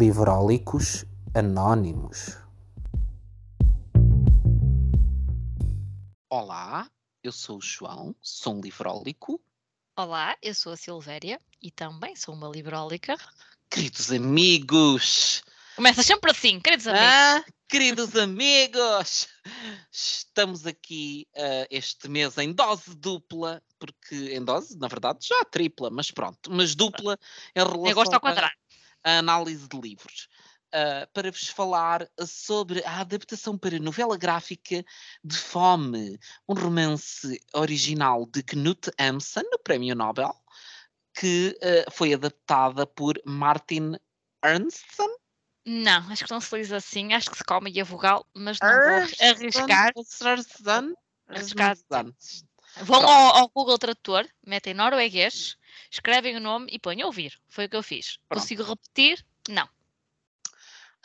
Livrólicos Anónimos. Olá, eu sou o João, sou um livrólico. Olá, eu sou a Silvéria e também sou uma livrólica. Queridos amigos! Começa sempre assim, queridos amigos. Ah, queridos amigos! Estamos aqui uh, este mês em dose dupla, porque em dose, na verdade, já tripla, mas pronto, mas dupla em relação gosto ao quadrado. À análise de livros. Uh, para vos falar sobre a adaptação para novela gráfica de Fome, um romance original de Knut Hamsun, no Prémio Nobel, que uh, foi adaptada por Martin Ernstson. Não, acho que não se diz assim, acho que se come a vogal, mas não vou arriscar. Arriscar. Vão ao, ao Google Tradutor, metem norueguês, escrevem o nome e põem ouvir. Foi o que eu fiz. Pronto. Consigo repetir? Não.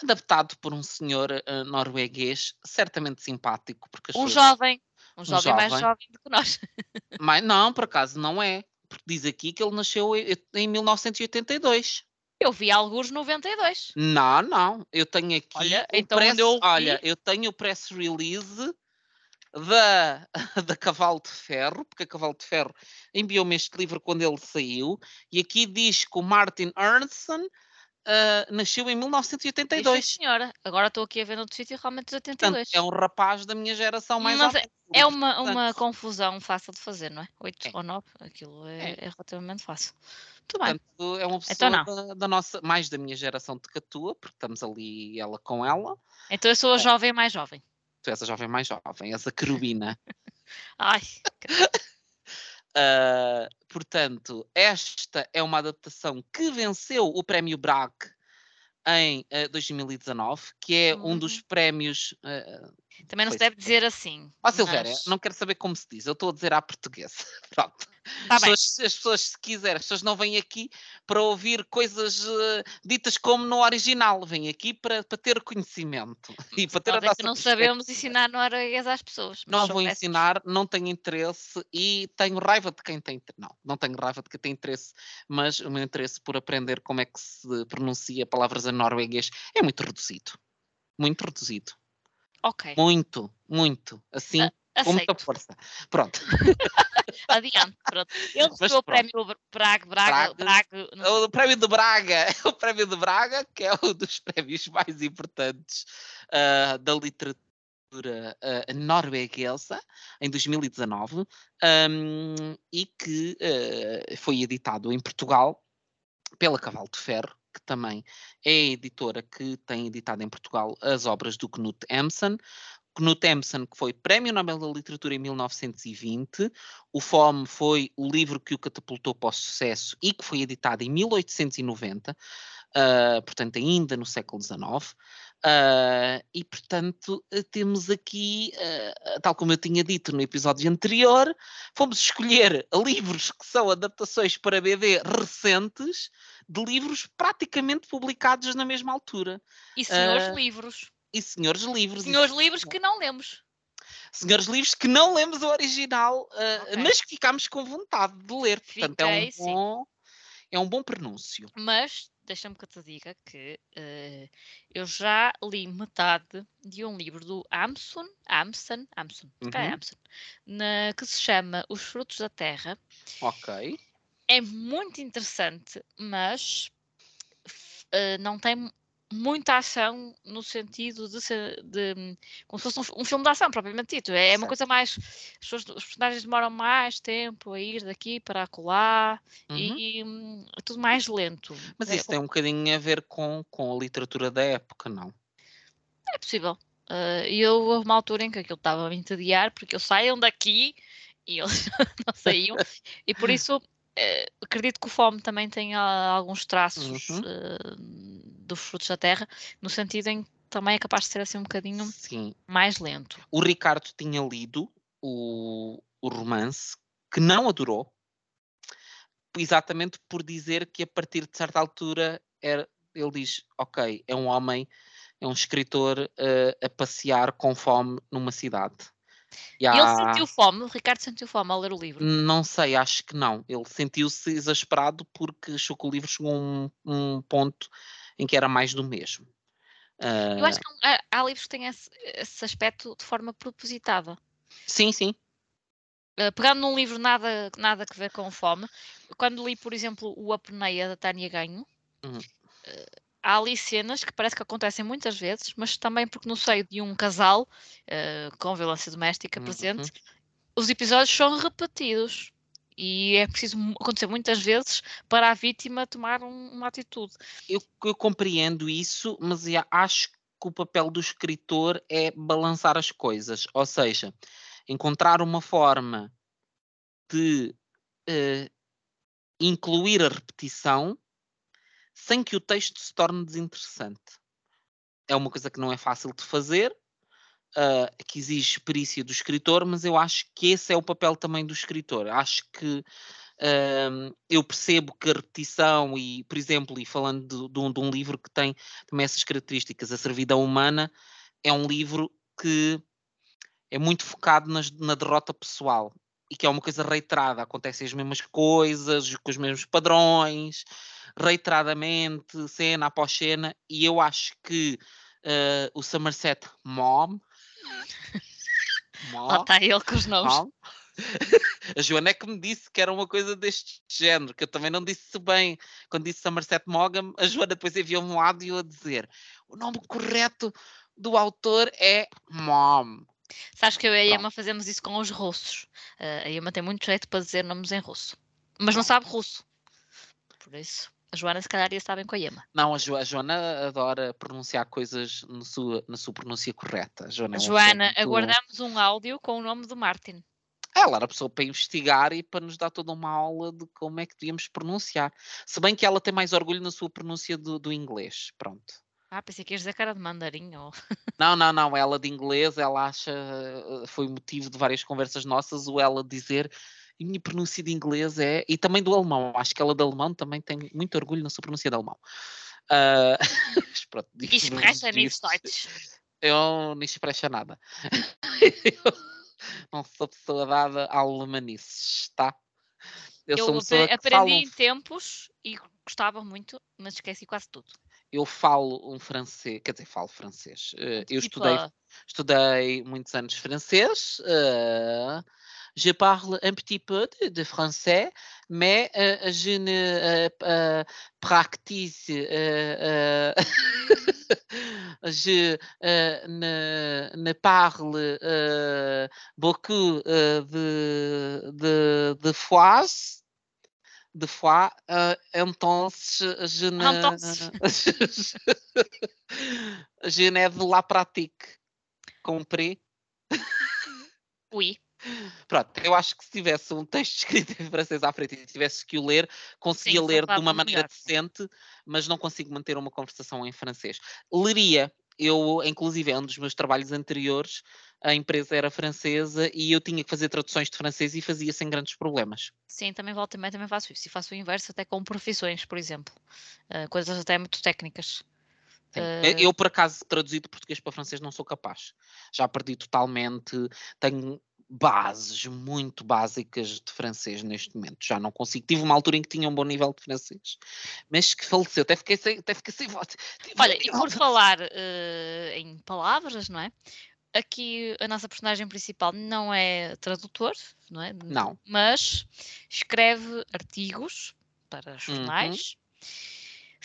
adaptado por um senhor uh, norueguês, certamente simpático, porque Um jovem. Um jovem, mais jovem. jovem do que nós. Mas não, por acaso não é, porque diz aqui que ele nasceu em, em 1982. Eu vi alguns 92. Não, não, eu tenho aqui Olha, o então press, eu vi- olha, eu tenho o press release da, da Cavalo de Ferro, porque a Cavalo de Ferro enviou-me este livro quando ele saiu, e aqui diz que o Martin Ernstson ah, nasceu em Diz, 1982. sim, senhora. Agora estou aqui a ver no outro sítio realmente os Portanto, 82. é um rapaz da minha geração mais Mas alta. É uma, uma Portanto, confusão fácil de fazer, não é? 8 É. ou 9, aquilo é, É. é relativamente fácil. Muito bem. Portanto, é uma pessoa Então da, da nossa, mais da minha geração de catua, porque estamos ali ela com ela. Então eu sou a jovem mais jovem. Tu és a jovem mais jovem, és a querubina. Ai, Ah, portanto, esta é uma adaptação que venceu o Prémio Bragg em ah, 2019, que é um dos Uhum. prémios. ah, também não se Pois. deve dizer assim. Ó Silvéria, mas- não quero saber como se diz, eu estou a dizer à portuguesa. Pronto. Tá as, pessoas, as pessoas, se quiserem, as pessoas não vêm aqui para ouvir coisas eh, ditas como no original, vêm aqui para, para ter conhecimento e para ter a é nossa não sabemos ensinar norueguês às pessoas. Não vou ensinar, não tenho interesse e tenho raiva de quem tem. Não, não tenho raiva de quem tem interesse, mas o meu interesse por aprender como é que se pronuncia palavras em norueguês é muito reduzido. Muito reduzido. Ok, Muito, muito. Assim, com muita força. Pronto. Adiante. Pronto. Ele recebeu o prémio Bra- Braga, Braga, Braga. O prémio de Braga, o prémio de Braga, que é um dos prémios mais importantes ah, da literatura ah, norueguesa, em 2019, ahm, e que ah, foi editado em Portugal pela Cavalo de Ferro, que também é a editora que tem editado em Portugal as obras do Knut Hamsun. Knut Hamsun, que foi Prémio Nobel da Literatura em 1920, o Fome foi o livro que o catapultou para o sucesso e que foi editado em 1890, ah, portanto, ainda no século XIX. Ah, e, portanto, eh, temos aqui, ah, tal como eu tinha dito no episódio anterior, fomos escolher livros que são adaptações para BD recentes de livros praticamente publicados na mesma altura. E senhores Ah, livros. E senhores livros. e Senhores livros que não lemos. senhores livros que não lemos o original, ah, Ok. mas que ficámos com vontade de ler. Portanto, é um Fiquei, sim. bom, é um bom prenúncio. Mas deixa-me que eu te diga que eh, eu já li metade de um livro do Amson, Amson, Amson, é Uhum. Amson, na- que se chama Os Frutos da Terra. Ok. É muito interessante, mas eh, não tem muita ação no sentido de ser de, como se fosse um, um filme de ação propriamente dito. É, é uma coisa mais. as pessoas- os personagens demoram mais tempo a ir daqui para acolá Uhum. e hum, é tudo mais lento. Mas É- isso tem um bocadinho a ver com, com a literatura da época, não? É possível. Ah, E eu houve uma altura em que aquilo estava a me entediar, porque eu saiam daqui e eles não saíam, e por isso eh, acredito que o Fome também tem ah, alguns traços Uhum. Dos frutos da terra, no sentido em que também é capaz de ser assim um bocadinho Sim. mais lento. O Ricardo tinha lido o, o romance, que não adorou, exatamente por dizer que a partir de certa altura era, ele diz, ok, é um homem, é um escritor eh, a passear com fome numa cidade. E E ele há- sentiu fome, o Ricardo sentiu fome ao ler o livro. Não sei, acho que não. Ele sentiu-se exasperado porque achou que o livro chegou a um, um ponto em que era mais do mesmo. Uh... Eu acho que há, há livros que têm esse, esse, aspecto de forma propositada. Sim, sim. Uh, pegando num livro nada, nada a ver com fome, quando li, por exemplo, o Apneia da Tânia Ganho, uhum. uh, há ali cenas que parece que acontecem muitas vezes, mas também porque no seio de um casal uh, com violência doméstica uhum. presente, os episódios são repetidos. E é preciso acontecer muitas vezes para a vítima tomar um, uma atitude. Eu, eu compreendo isso, mas acho que o papel do escritor é balançar as coisas. Ou seja, encontrar uma forma de uh, incluir a repetição sem que o texto se torne desinteressante. É uma coisa que não é fácil de fazer, uh, que exige perícia do escritor, mas eu acho que esse é o papel também do escritor. Acho que uh, eu percebo que a repetição, e, por exemplo, e falando de, de, um, de um livro que tem também essas características, A Servidão Humana, é um livro que é muito focado nas, na derrota pessoal e que é uma coisa reiterada, acontecem as mesmas coisas, com os mesmos padrões, reiteradamente, cena após cena, e eu acho que uh, o Somerset Mom. Mom Lá está ele com os nomes. A Joana é que me disse que era uma coisa deste género, que eu também não disse bem. Quando disse Somerset Maugham, a Joana depois enviou-me um áudio a dizer o nome correto do autor é Mom. Sabes que eu e a Emma fazemos isso com os russos. Uh, a Emma tem muito jeito para dizer nomes em russo, mas não sabe russo. Por isso, a Joana se calhar ia estar com a Emma. Não, a, jo a Joana adora pronunciar coisas no sua, na sua pronúncia correta. A Joana, é Joana muito... aguardamos um áudio com o nome do Martin. Ela era a pessoa para investigar e para nos dar toda uma aula de como é que devíamos pronunciar. Se bem que ela tem mais orgulho na sua pronúncia do, do inglês. Pronto. Ah, pensei que ias dizer cara de mandarim. Ou... Não, não, não. Ela de inglês, ela acha. Eh, foi motivo de várias conversas nossas o ela dizer. E minha pronúncia de inglês é. E também do alemão. Acho que ela de alemão também tem muito orgulho na sua pronúncia de alemão. Uh... Pronto, expressa nisso, Eu não expressa nada. eu não sou pessoa dada a alemanices, tá? Eu, eu sou pessoa aprendi falo... em tempos e gostava muito, mas esqueci quase tudo eu falo um francês, quer dizer, falo francês. Uh, eu estudei, estudei muitos anos francês. Uh, je parle un petit peu de, de français, mais uh, je ne pratique, je ne, ne, parle beaucoup de, de, de fois de fois, je ne, je ne de la pratique. Compris? Oui. Pronto, eu acho que se tivesse um texto escrito em francês à frente e tivesse que o ler, conseguia Sim, ler de uma maneira melhor. decente, mas não consigo manter uma conversação em francês. Leria, eu, inclusive, é um dos meus trabalhos anteriores, a empresa era francesa e eu tinha que fazer traduções de francês e fazia sem grandes problemas. Sim, também volto também, também faço isso. E faço o inverso até com profissões, por exemplo. Uh, coisas até muito técnicas. Uh... Eu, por acaso, traduzir de português para francês não sou capaz. Já perdi totalmente. Tenho bases muito básicas de francês neste momento. Já não consigo. Tive uma altura em que tinha um bom nível de francês, mas que faleceu. Até fiquei sem, até fiquei sem voz. Olha, e por falar uh, em palavras, não é? Aqui a nossa personagem principal não é tradutor, não é? Não. Mas escreve artigos para uhum. jornais. Uhum.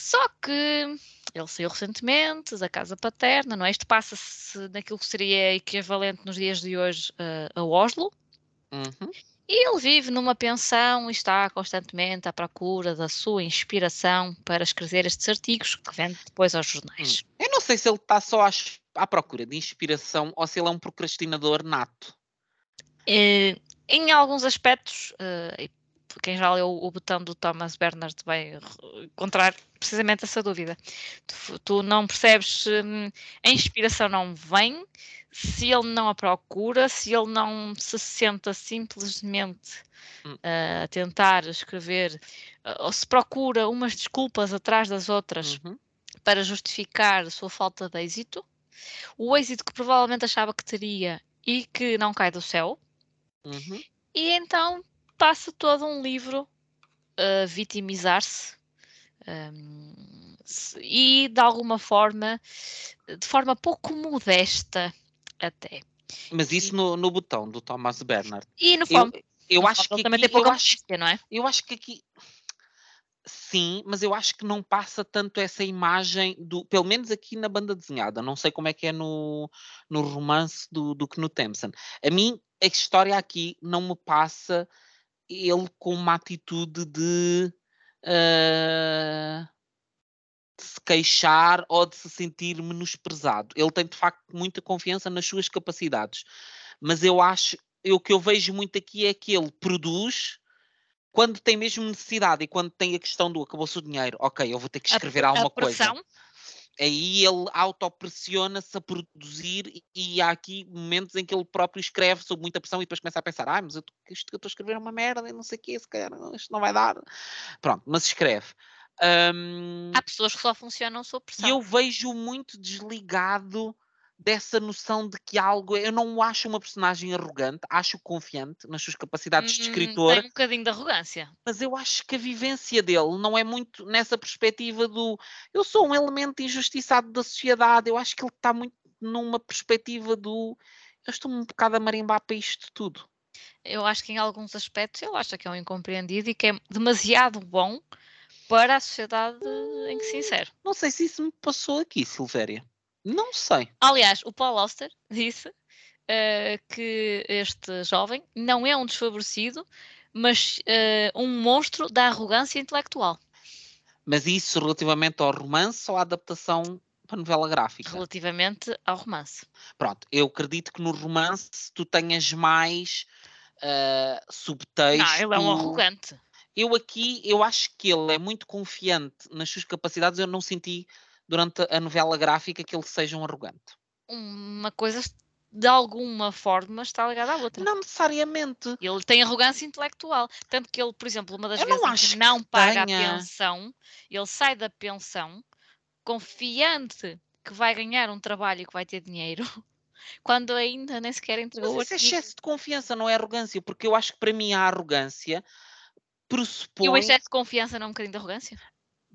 Só que ele saiu recentemente da casa paterna, não é? Isto passa-se naquilo que seria equivalente nos dias de hoje uh, a Oslo. Uhum. E ele vive numa pensão e está constantemente à procura da sua inspiração para escrever estes artigos que vende depois aos jornais. Hum. Eu não sei se ele está só à, à, procura de inspiração ou se ele é um procrastinador nato. Uh, em alguns aspectos, uh, quem já leu o botão do Thomas Bernard vai encontrar precisamente essa dúvida. Tu, tu não percebes se hum, a inspiração não vem, se ele não a procura, se ele não se senta simplesmente hum. uh, a tentar escrever, uh, ou se procura umas desculpas atrás das outras uhum. para justificar a sua falta de êxito, o êxito que provavelmente achava que teria e que não cai do céu. Uhum. E então passa todo um livro a vitimizar-se, um, e de alguma forma, de forma pouco modesta até. Mas isso no, no botão do Thomas Bernard. E no Eu, fundo, eu no acho que também aqui, tem pouca eu acho, não é? eu acho que aqui sim, mas eu acho que não passa tanto essa imagem do, pelo menos aqui na banda desenhada. Não sei como é que é no, no romance do, do Knut Thompson. A mim a história aqui não me passa ele com uma atitude de, ah, de se queixar ou de se sentir menosprezado. Ele tem de facto muita confiança nas suas capacidades, mas eu acho, eu, o que eu vejo muito aqui é que ele produz quando tem mesmo necessidade e quando tem a questão do acabou-se o dinheiro, ok, eu vou ter que A, escrever a alguma coisa. pressão, aí ele autopressiona-se a produzir e- e há aqui momentos em que ele próprio escreve sob muita pressão e depois começa a pensar, ah, mas eu, isto que eu estou a escrever é uma merda e não sei o quê, se calhar isto não vai dar. Pronto, mas escreve. Hum, há pessoas que só funcionam sob e pressão. eu vejo muito desligado dessa noção de que algo. Eu não o acho uma personagem arrogante, acho confiante nas suas capacidades de Hum, escritor, tem um bocadinho de arrogância. mas eu acho que a vivência dele não é muito nessa perspectiva do eu sou um elemento injustiçado da sociedade. Eu acho que ele está muito numa perspectiva do eu estou um bocado a marimbar para isto tudo. Eu acho que em alguns aspectos ele acha que é um incompreendido e que é demasiado bom para a sociedade em que se insere. Não sei se isso me passou aqui, Silvéria. Não sei. Aliás, o Paul Auster disse eh, que este jovem não é um desfavorecido, mas eh, um monstro da arrogância intelectual, Mas isso relativamente ao romance ou à adaptação para novela gráfica? relativamente ao romance. Pronto, eu acredito que no romance tu tenhas mais ah, subtexto. Não, ele é um arrogante. Eu aqui, eu acho que ele é muito confiante nas suas capacidades. Eu não senti durante a novela gráfica que ele seja um arrogante. Uma coisa de alguma forma está ligada à outra. Não necessariamente. Ele tem arrogância intelectual. Tanto que ele, por exemplo, uma das Eu não vezes acho que que não paga tenha. a pensão, ele sai da pensão confiante que vai ganhar um trabalho e que vai ter dinheiro, quando ainda nem sequer entregou Mas isso é excesso de confiança, não é arrogância. Porque eu acho que para mim a arrogância E o pressupõe. excesso de confiança não é um bocadinho de arrogância?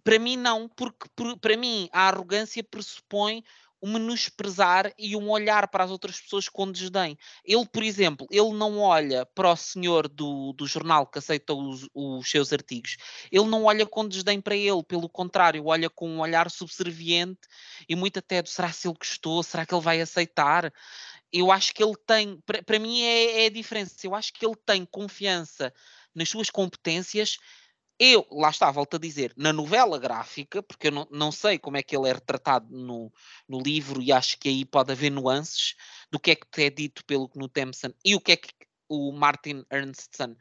Para mim, não, porque por- para mim a arrogância pressupõe um menosprezar e um olhar para as outras pessoas com desdém. Ele, por exemplo, ele não olha para o senhor do, do jornal que aceita os, os seus artigos, ele não olha com desdém para ele, pelo contrário, olha com um olhar subserviente e muito até do será se ele gostou, será que ele vai aceitar? Eu acho que ele tem, para, para mim é, é a diferença, eu acho que ele tem confiança nas suas competências eu, lá está, volto a dizer, na novela gráfica, porque eu não, não sei como é que ele é retratado no, no livro e acho que aí pode haver nuances do que é que é dito pelo Knut Thompson e o que é que o Martin Ernstson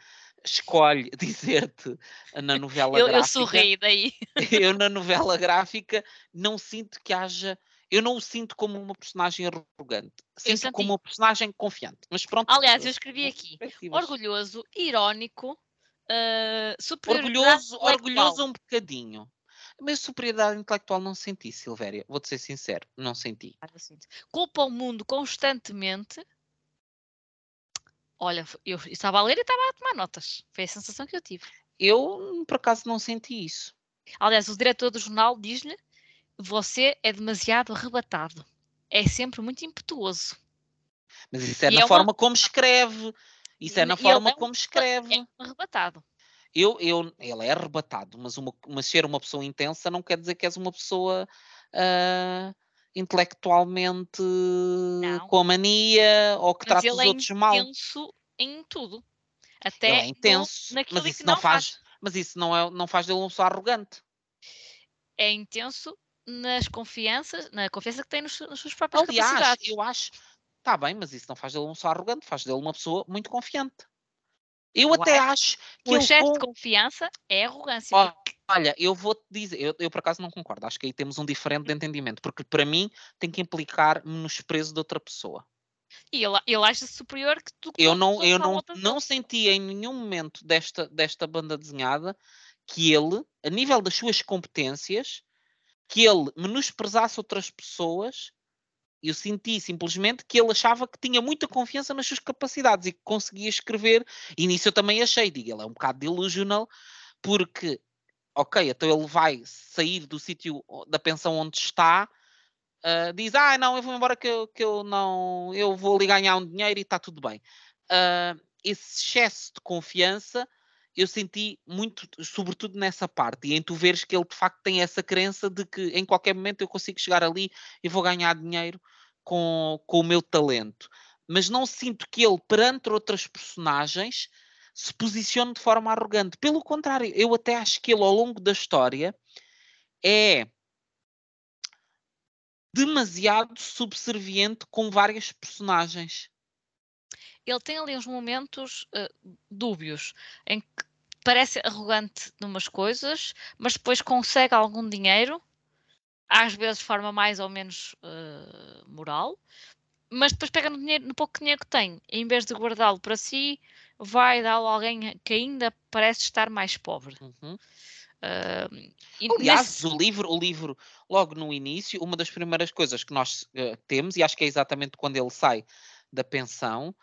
escolhe dizer-te na novela Eu, eu gráfica. sorri daí. Eu na novela gráfica não sinto que haja. Eu não o sinto como uma personagem arrogante. Sinto como uma personagem confiante. Mas pronto. Aliás, eu escrevi aqui, orgulhoso, irónico, uh, superioridade Orgulhoso, orgulhoso um bocadinho. Mas superioridade intelectual não senti, Silvéria. Vou-te ser sincero, não senti. Ah. Culpa o mundo constantemente. Olha, eu estava a ler e estava a tomar notas. Foi a sensação que eu tive. Eu, por acaso, não senti isso. Aliás, o diretor do jornal diz-lhe: Você é demasiado arrebatado. É sempre muito impetuoso. Mas isso é E na é uma- forma como escreve. Isso é E na ele forma é um- como escreve. É um arrebatado. Eu, eu, ele é arrebatado, mas, uma, mas ser uma pessoa intensa não quer dizer que és uma pessoa ah, intelectualmente com a mania ou que Mas trata os ele é outros mal. intenso em tudo. Até Ele é no- intenso, naquilo mas isso que não não faz, mas isso não, é, não faz dele uma pessoa arrogante. É intenso nas confianças, na confiança que tem nos, nas suas próprias Aliás, capacidades. eu acho, está bem, mas isso não faz dele uma pessoa arrogante, faz dele uma pessoa muito confiante. Eu Eu até acho que O excesso com- de confiança é arrogância. Olha, eu vou-te dizer, eu, eu por acaso não concordo, acho que aí temos um diferente de Hum. entendimento, porque para mim tem que implicar menosprezo de outra pessoa. E ele, ele acha superior que tu. Eu não, eu não, não senti em nenhum momento desta, desta banda desenhada que ele, a nível das suas competências, que ele menosprezasse outras pessoas. Eu senti simplesmente que ele achava que tinha muita confiança nas suas capacidades e que conseguia escrever. E nisso eu também achei, digo, ele é um bocado delusional, porque ok, então ele vai sair do sítio da pensão onde está, uh, diz, ah, não, eu vou embora que eu, que eu não, eu vou ali ganhar um dinheiro e está tudo bem. Uh, esse excesso de confiança eu senti muito, sobretudo nessa parte, e em tu veres que ele de facto tem essa crença de que em qualquer momento eu consigo chegar ali e vou ganhar dinheiro com, com o meu talento. Mas não sinto que ele, perante outras personagens, se posicione de forma arrogante. Pelo contrário, eu até acho que ele, ao longo da história, é demasiado subserviente com várias personagens ele tem ali uns momentos uh, dúbios em que parece arrogante numas coisas, mas depois consegue algum dinheiro, às vezes de forma mais ou menos uh, moral, mas depois pega no, dinheiro, no pouco dinheiro que tem, e em vez de guardá-lo para si, vai dá-lo a alguém que ainda parece estar mais pobre. Uhum. Uh, Aliás, nesse... o livro, o livro, logo no início, uma das primeiras coisas que nós uh, temos, e acho que é exatamente quando ele sai da pensão,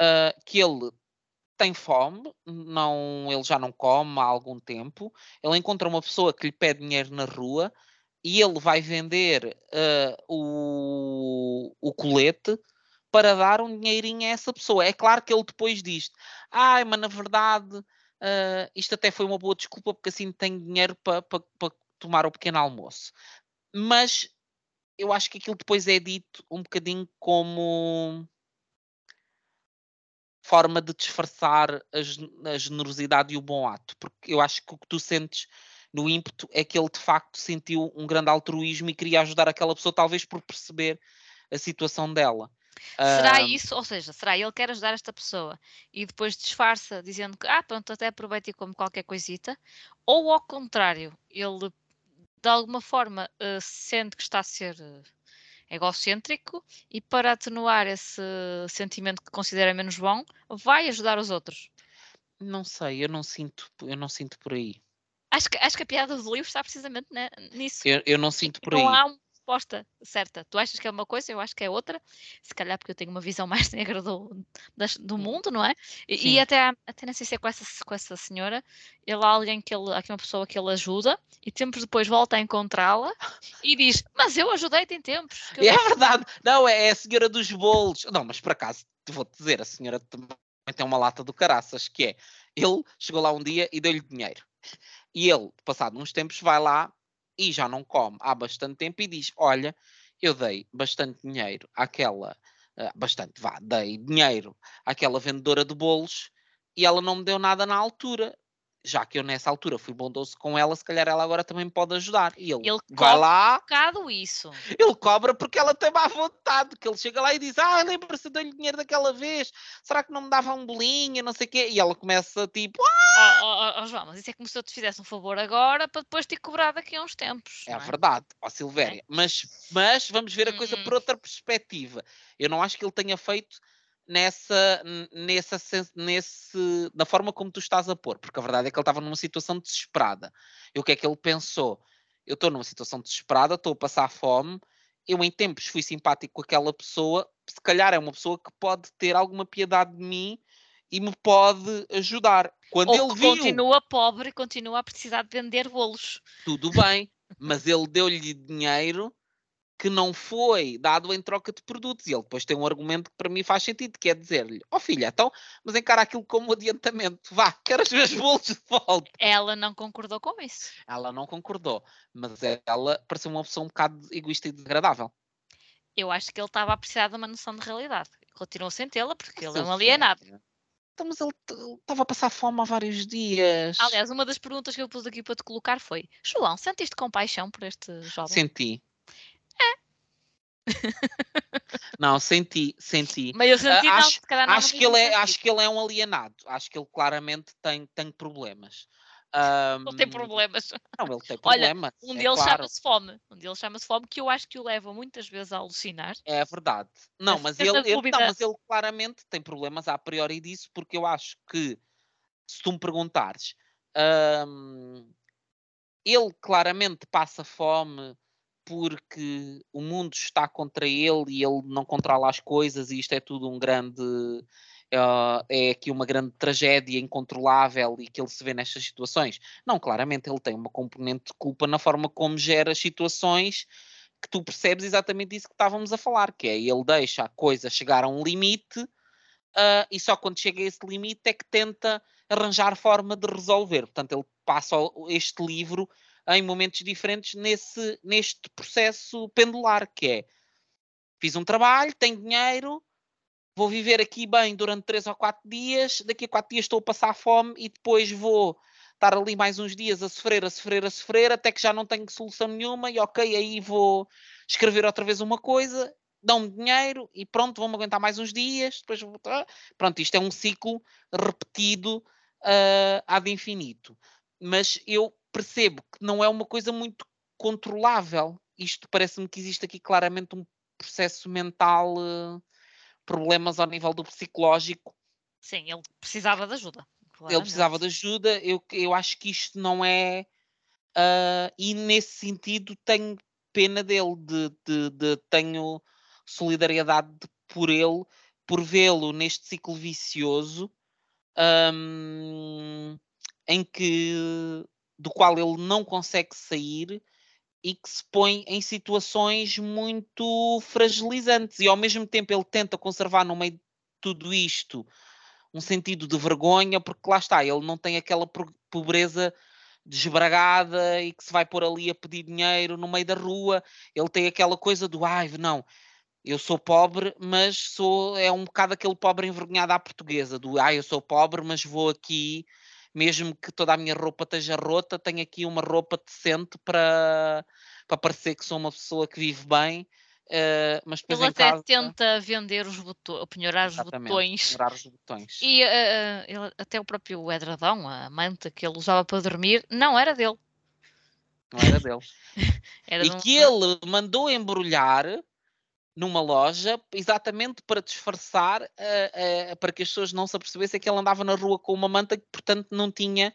uh, que ele tem fome, não, ele já não come há algum tempo, ele encontra uma pessoa que lhe pede dinheiro na rua e ele vai vender uh, o, o colete para dar um dinheirinho a essa pessoa. É claro que ele depois diz: Ai, mas na verdade uh, isto até foi uma boa desculpa porque assim tenho dinheiro para pa, pa tomar o pequeno almoço. Mas eu acho que aquilo depois é dito um bocadinho como forma de disfarçar a, a, generosidade e o bom ato, porque eu acho que o que tu sentes no ímpeto é que ele de facto sentiu um grande altruísmo e queria ajudar aquela pessoa, talvez por perceber a situação dela. Será isso? Ou seja, será ele quer ajudar esta pessoa e depois disfarça dizendo que, ah, pronto, até aproveita e come qualquer coisita? Ou ao contrário, ele de alguma forma uh, sente que está a ser uh, egocêntrico e para atenuar esse sentimento que considera menos bom, vai ajudar os outros. Não sei, eu não sinto, eu não sinto por aí. Acho que, acho que a piada do livro está precisamente nisso. Eu, eu não sinto por não aí. Não há um resposta certa. Tu achas que é uma coisa, eu acho que é outra. Se calhar porque eu tenho uma visão mais negra do, das, do mundo, não é? E, e, até, até não sei se é com essa, com essa senhora, ele há alguém que ele, aqui uma pessoa que ele ajuda e tempos depois volta a encontrá-la e diz: Mas eu ajudei-te em tempos. É verdade, não, é a senhora dos bolos. Não, mas por acaso, vou-te dizer, a senhora também tem uma lata do caraças, que é ele chegou lá um dia e deu-lhe dinheiro. E ele, passado uns tempos, vai lá e já não come há bastante tempo e diz: Olha, eu dei bastante dinheiro àquela, uh, bastante, vá, dei dinheiro àquela vendedora de bolos e ela não me deu nada na altura já que eu nessa altura fui bondoso com ela, se calhar ela agora também me pode ajudar. E ele, ele vai lá. Um bocado isso. Ele cobra porque ela tem má vontade, que ele chega lá e diz: Ah, lembra-se, dei-lhe dinheiro daquela vez, será que não me dava um bolinho, não sei o quê? E ela começa tipo: Ah! Oh, oh, oh, João, mas isso é como se eu te fizesse um favor agora para depois te cobrar daqui a uns tempos. É, é? verdade, ó Silvéria. É. Mas, mas vamos ver a coisa hum. por outra perspectiva. Eu não acho que ele tenha feito nessa, nessa, nesse, na forma como tu estás a pôr, porque a verdade é que ele estava numa situação desesperada. E o que é que ele pensou? Eu estou numa situação desesperada, estou a passar fome, eu em tempos fui simpático com aquela pessoa, se calhar é uma pessoa que pode ter alguma piedade de mim e me pode ajudar. Quando Ou ele viu, continua pobre e continua a precisar de vender bolos. Tudo bem, mas ele deu-lhe dinheiro que não foi dado em troca de produtos. E ele depois tem um argumento que para mim faz sentido, que é dizer-lhe, ó oh, filha, então, mas encara aquilo como adiantamento, vá, quero os meus bolos de volta. Ela não concordou com isso. Ela não concordou, mas ela pareceu uma opção um bocado egoísta e desagradável. Eu acho que ele estava a precisar de uma noção de realidade. Continuou sem tê-la, porque ele é um alienado. Então, mas ele estava a passar fome há vários dias. Aliás, uma das perguntas que eu pus aqui para te colocar foi: João, sentiste compaixão por este jovem? Senti. Não, senti, senti. Mas eu senti, uh, acho, não, não acho que ele é, acho que ele é um alienado. Acho que ele claramente tem, tem problemas. Um, ele tem problemas. Não, ele tem problemas. Olha, um é deles claro. chama-se fome. Um deles chama-se fome, que eu acho que o leva muitas vezes a alucinar. É verdade. Não, mas ele, ele, não, mas ele claramente tem problemas a priori disso, porque eu acho que, se tu me perguntares, um, ele claramente passa fome porque o mundo está contra ele e ele não controla as coisas e isto é tudo um grande uh, é aqui uma grande tragédia incontrolável e que ele se vê nestas situações. Não, claramente ele tem uma componente de culpa na forma como gera as situações que tu percebes exatamente isso que estávamos a falar, que é ele deixa a coisa chegar a um limite uh, e só quando chega a esse limite é que tenta arranjar forma de resolver. Portanto, ele passa este livro em momentos diferentes nesse, neste processo pendular, que é fiz um trabalho, tenho dinheiro, vou viver aqui bem durante três ou quatro dias, daqui a quatro dias estou a passar fome e depois vou estar ali mais uns dias a sofrer, a sofrer, a sofrer, até que já não tenho solução nenhuma e ok, aí vou escrever outra vez uma coisa, dão-me dinheiro e pronto, vou-me aguentar mais uns dias, depois vou... Pronto, isto é um ciclo repetido uh, ad infinito. Mas eu percebo que não é uma coisa muito controlável. Isto parece-me que existe aqui claramente um processo mental, uh, problemas ao nível do psicológico. Sim, ele precisava de ajuda. Claramente. Ele precisava de ajuda. Eu, eu acho que isto não é. Uh, e nesse sentido tenho pena dele, de, de, de tenho solidariedade por ele, por vê-lo neste ciclo vicioso um, em que do qual ele não consegue sair e que se põe em situações muito fragilizantes. E ao mesmo tempo ele tenta conservar no meio de tudo isto um sentido de vergonha, porque lá está, ele não tem aquela pobreza desbragada e que se vai pôr ali a pedir dinheiro no meio da rua, ele tem aquela coisa do ai, não, eu sou pobre, mas sou é um bocado aquele pobre envergonhado à portuguesa, do ai, eu sou pobre, mas vou aqui mesmo que toda a minha roupa esteja rota, tenho aqui uma roupa decente para, para parecer que sou uma pessoa que vive bem. Uh, mas depois ele até casa... tenta vender os botões, penhorar os botões. os botões. E uh, ele, até o próprio edredão, a manta que ele usava para dormir, não era dele. Não era dele. era e um... que ele mandou embrulhar numa loja exatamente para disfarçar, uh, uh, para que as pessoas não se apercebessem que ele andava na rua com uma manta que, portanto, não tinha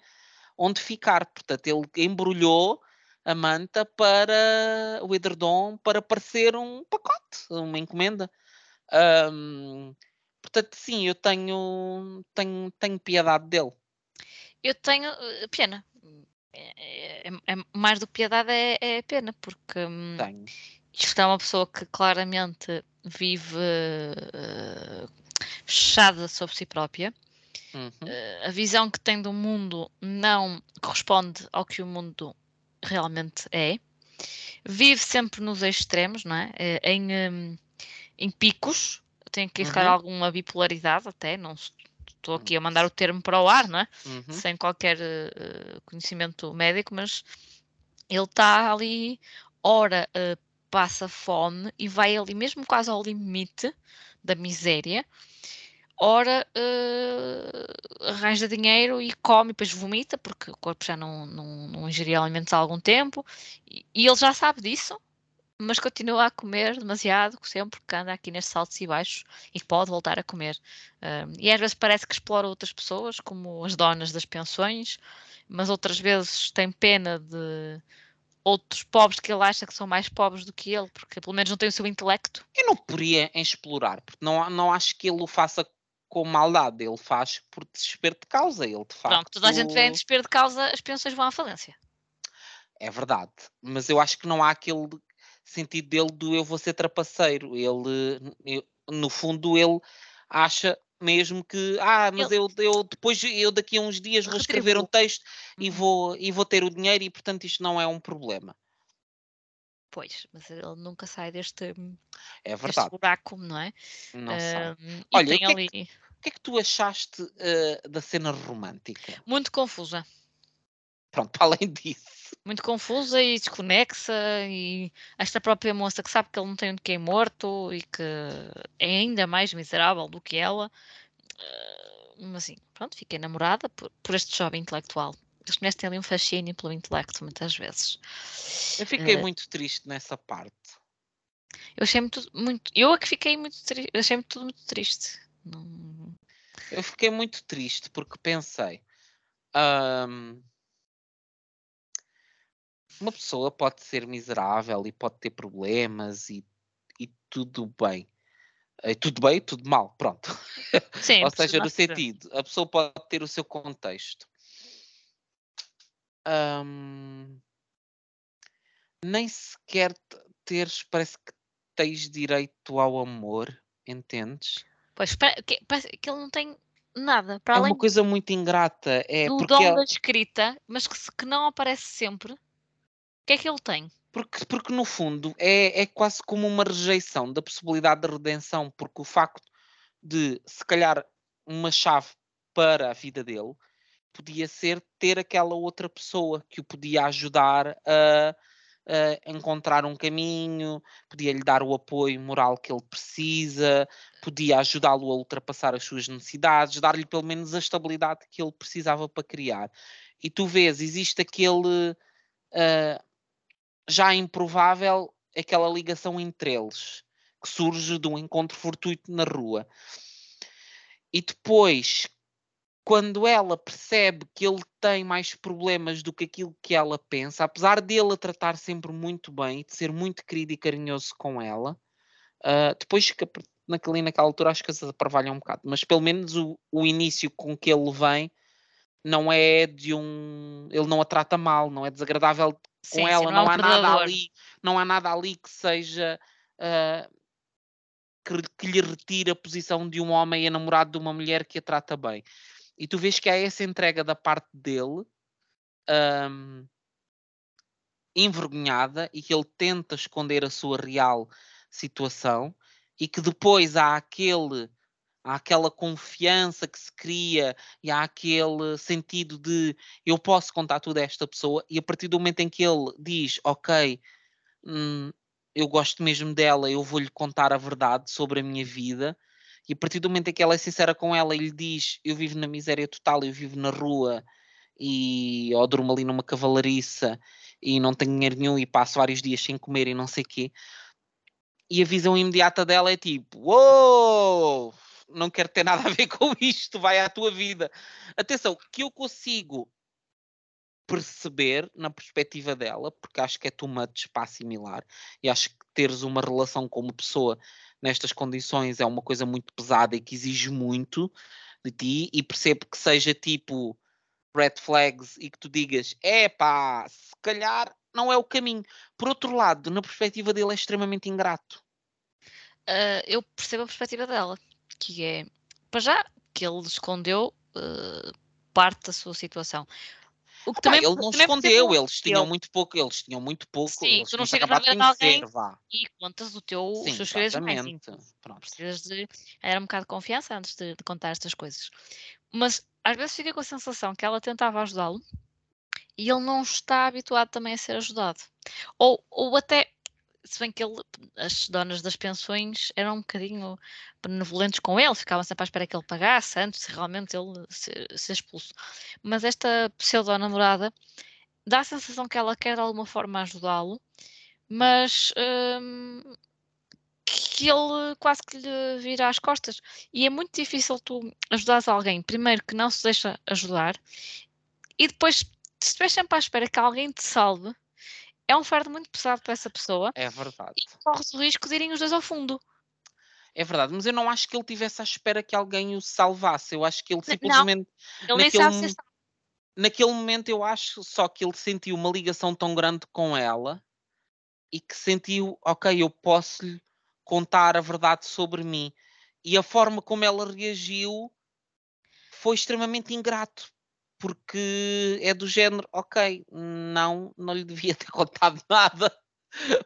onde ficar. Portanto, ele embrulhou a manta para o edredom para parecer um pacote, uma encomenda. Um, portanto, sim, eu tenho, tenho, tenho piedade dele. Eu tenho eh, pena. É, é, é, mais do que piedade é, é pena, porque hum, tenho isto é uma pessoa que claramente vive uh, fechada sobre si própria. Uhum. Uh, a visão que tem do mundo não corresponde ao que o mundo realmente é. Vive sempre nos extremos, não é? Uh, em, um, em picos. Tem que uhum. alguma bipolaridade até. Não estou aqui a mandar o termo para o ar, não é? Uhum. Sem qualquer conhecimento médico, mas ele está ali, ora uh, passa fome e vai ali mesmo quase ao limite da miséria, ora uh, arranja dinheiro e come, depois vomita, porque o corpo já não, não, não ingeriu alimentos há algum tempo, e, e, ele já sabe disso, mas continua a comer demasiado, sempre que anda aqui nestes altos e baixos, e pode voltar a comer. Uh, e às vezes parece que explora outras pessoas, como as donas das pensões, mas outras vezes tem pena de outros pobres que ele acha que são mais pobres do que ele, porque pelo menos não tem o seu intelecto. Eu não poderia em explorar, porque não, não acho que ele o faça com maldade, ele faz por desespero de causa. Ele de facto. Pronto, toda a gente vê em desespero de causa, as pensões vão à falência. É verdade, mas eu acho que não há aquele sentido dele do eu vou ser trapaceiro. Ele, eu, no fundo, ele acha mesmo que ah, mas eu, eu depois eu daqui a uns dias vou escrever um texto e uhum. vou e vou ter o dinheiro e portanto isto não é um problema. Pois, mas ele nunca sai deste, é. Deste buraco, não é? Não uh, Olha, o que, ali... é que, o que, é que, tu achaste uh, da cena romântica? Muito confusa. Pronto, para além disso muito confusa e desconexa e esta própria moça que sabe que ele não tem onde que é morto e que é ainda mais miserável do que ela. Uh, mas assim, pronto, fiquei namorada por, por este jovem intelectual. As mulheres têm ali um fascínio pelo intelecto, muitas vezes. Eu fiquei uh, muito triste nessa parte. Eu achei muito, muito eu é que fiquei muito triste, achei tudo muito triste. Não... Eu fiquei muito triste porque pensei, um, uma pessoa pode ser miserável e pode ter problemas e, e tudo bem. E tudo bem, tudo mal, pronto. Sim, Ou seja, no sentido, a pessoa pode ter o seu contexto. Hum, nem sequer te- teres, parece que tens direito ao amor, entendes? Pois, que- parece que ele não tem nada, para É além uma coisa muito ingrata. É do porque, dom ela- da escrita, mas que, que não aparece sempre. O que é que ele tem? porque, porque no fundo é, é quase como uma rejeição da possibilidade de redenção, porque o facto de se calhar uma chave para a vida dele podia ser ter aquela outra pessoa que o podia ajudar a, a encontrar um caminho, podia lhe dar o apoio moral que ele precisa, podia ajudá-lo a ultrapassar as suas necessidades, dar-lhe pelo menos a estabilidade que ele precisava para criar. E tu vês, existe aquele ah, já improvável, aquela ligação entre eles que surge de um encontro fortuito na rua. E depois, quando ela percebe que ele tem mais problemas do que aquilo que ela pensa, apesar dele a tratar sempre muito bem e de ser muito querido e carinhoso com ela, ah, depois que naquele, naquela altura as coisas aparvalham um bocado, mas pelo menos o, o início com que ele vem não é de um. Ele não a trata mal, não é desagradável com Sim, sim, ela, não é um não há nada predador. ali, não há nada ali que seja ah, que, que lhe retire a posição de um homem enamorado de uma mulher que a trata bem. E tu vês que há essa entrega da parte dele ahm, envergonhada e que ele tenta esconder a sua real situação e que depois há aquele há aquela confiança que se cria e há aquele sentido de eu posso contar tudo a esta pessoa e a partir do momento em que ele diz ok hum, eu gosto mesmo dela eu vou-lhe contar a verdade sobre a minha vida e a partir do momento em que ela é sincera com ela e lhe diz eu vivo na miséria total eu vivo na rua e ou durmo ali numa cavalariça e não tenho dinheiro nenhum e passo vários dias sem comer e não sei o quê e a visão imediata dela é tipo uou não quero ter nada a ver com isto, vai à tua vida. Atenção, que eu consigo perceber na perspectiva dela, porque acho que é too much para assimilar, e acho que teres uma relação com uma pessoa nestas condições é uma coisa muito pesada e que exige muito de ti, e percebo que seja tipo red flags e que tu digas, epá, se calhar não é o caminho. Por outro lado, na perspectiva dele é extremamente ingrato. Ah, eu percebo a perspectiva dela, que é, para já, que ele escondeu ah, parte da sua situação. O que Pá, também, ele não escondeu, eles tinham muito pouco, eles tinham muito pouco, Sim, tu não chegas vida de alguém vá. e contas o teu, os Sim, teus segredos mais íntimos. Precisas de era um bocado de confiança antes de, de contar estas coisas. Mas às vezes fica com a sensação que ela tentava ajudá-lo e ele não está habituado também a ser ajudado. Ou, ou até, se bem que ele, as donas das pensões eram um bocadinho benevolentes com ele, ficavam sempre à espera que ele pagasse antes de realmente ele ser, ser expulso. Mas esta pseudo-namorada dá a sensação que ela quer de alguma forma ajudá-lo, mas hum, que ele quase que lhe vira às costas. E é muito difícil tu ajudares alguém, primeiro que não se deixa ajudar, e depois, se estiveres sempre à espera que alguém te salve, é um fardo muito pesado para essa pessoa É verdade. e corres o risco de irem os dois ao fundo. É verdade, mas eu não acho que ele tivesse à espera que alguém o salvasse. Eu acho que ele N- não. simplesmente, Ele nem naquele, sabe se naquele momento, eu acho só que ele sentiu uma ligação tão grande com ela e que sentiu, ok, eu posso lhe contar a verdade sobre mim. E a forma como ela reagiu foi extremamente ingrato, porque é do género, ok, não, não lhe devia ter contado nada,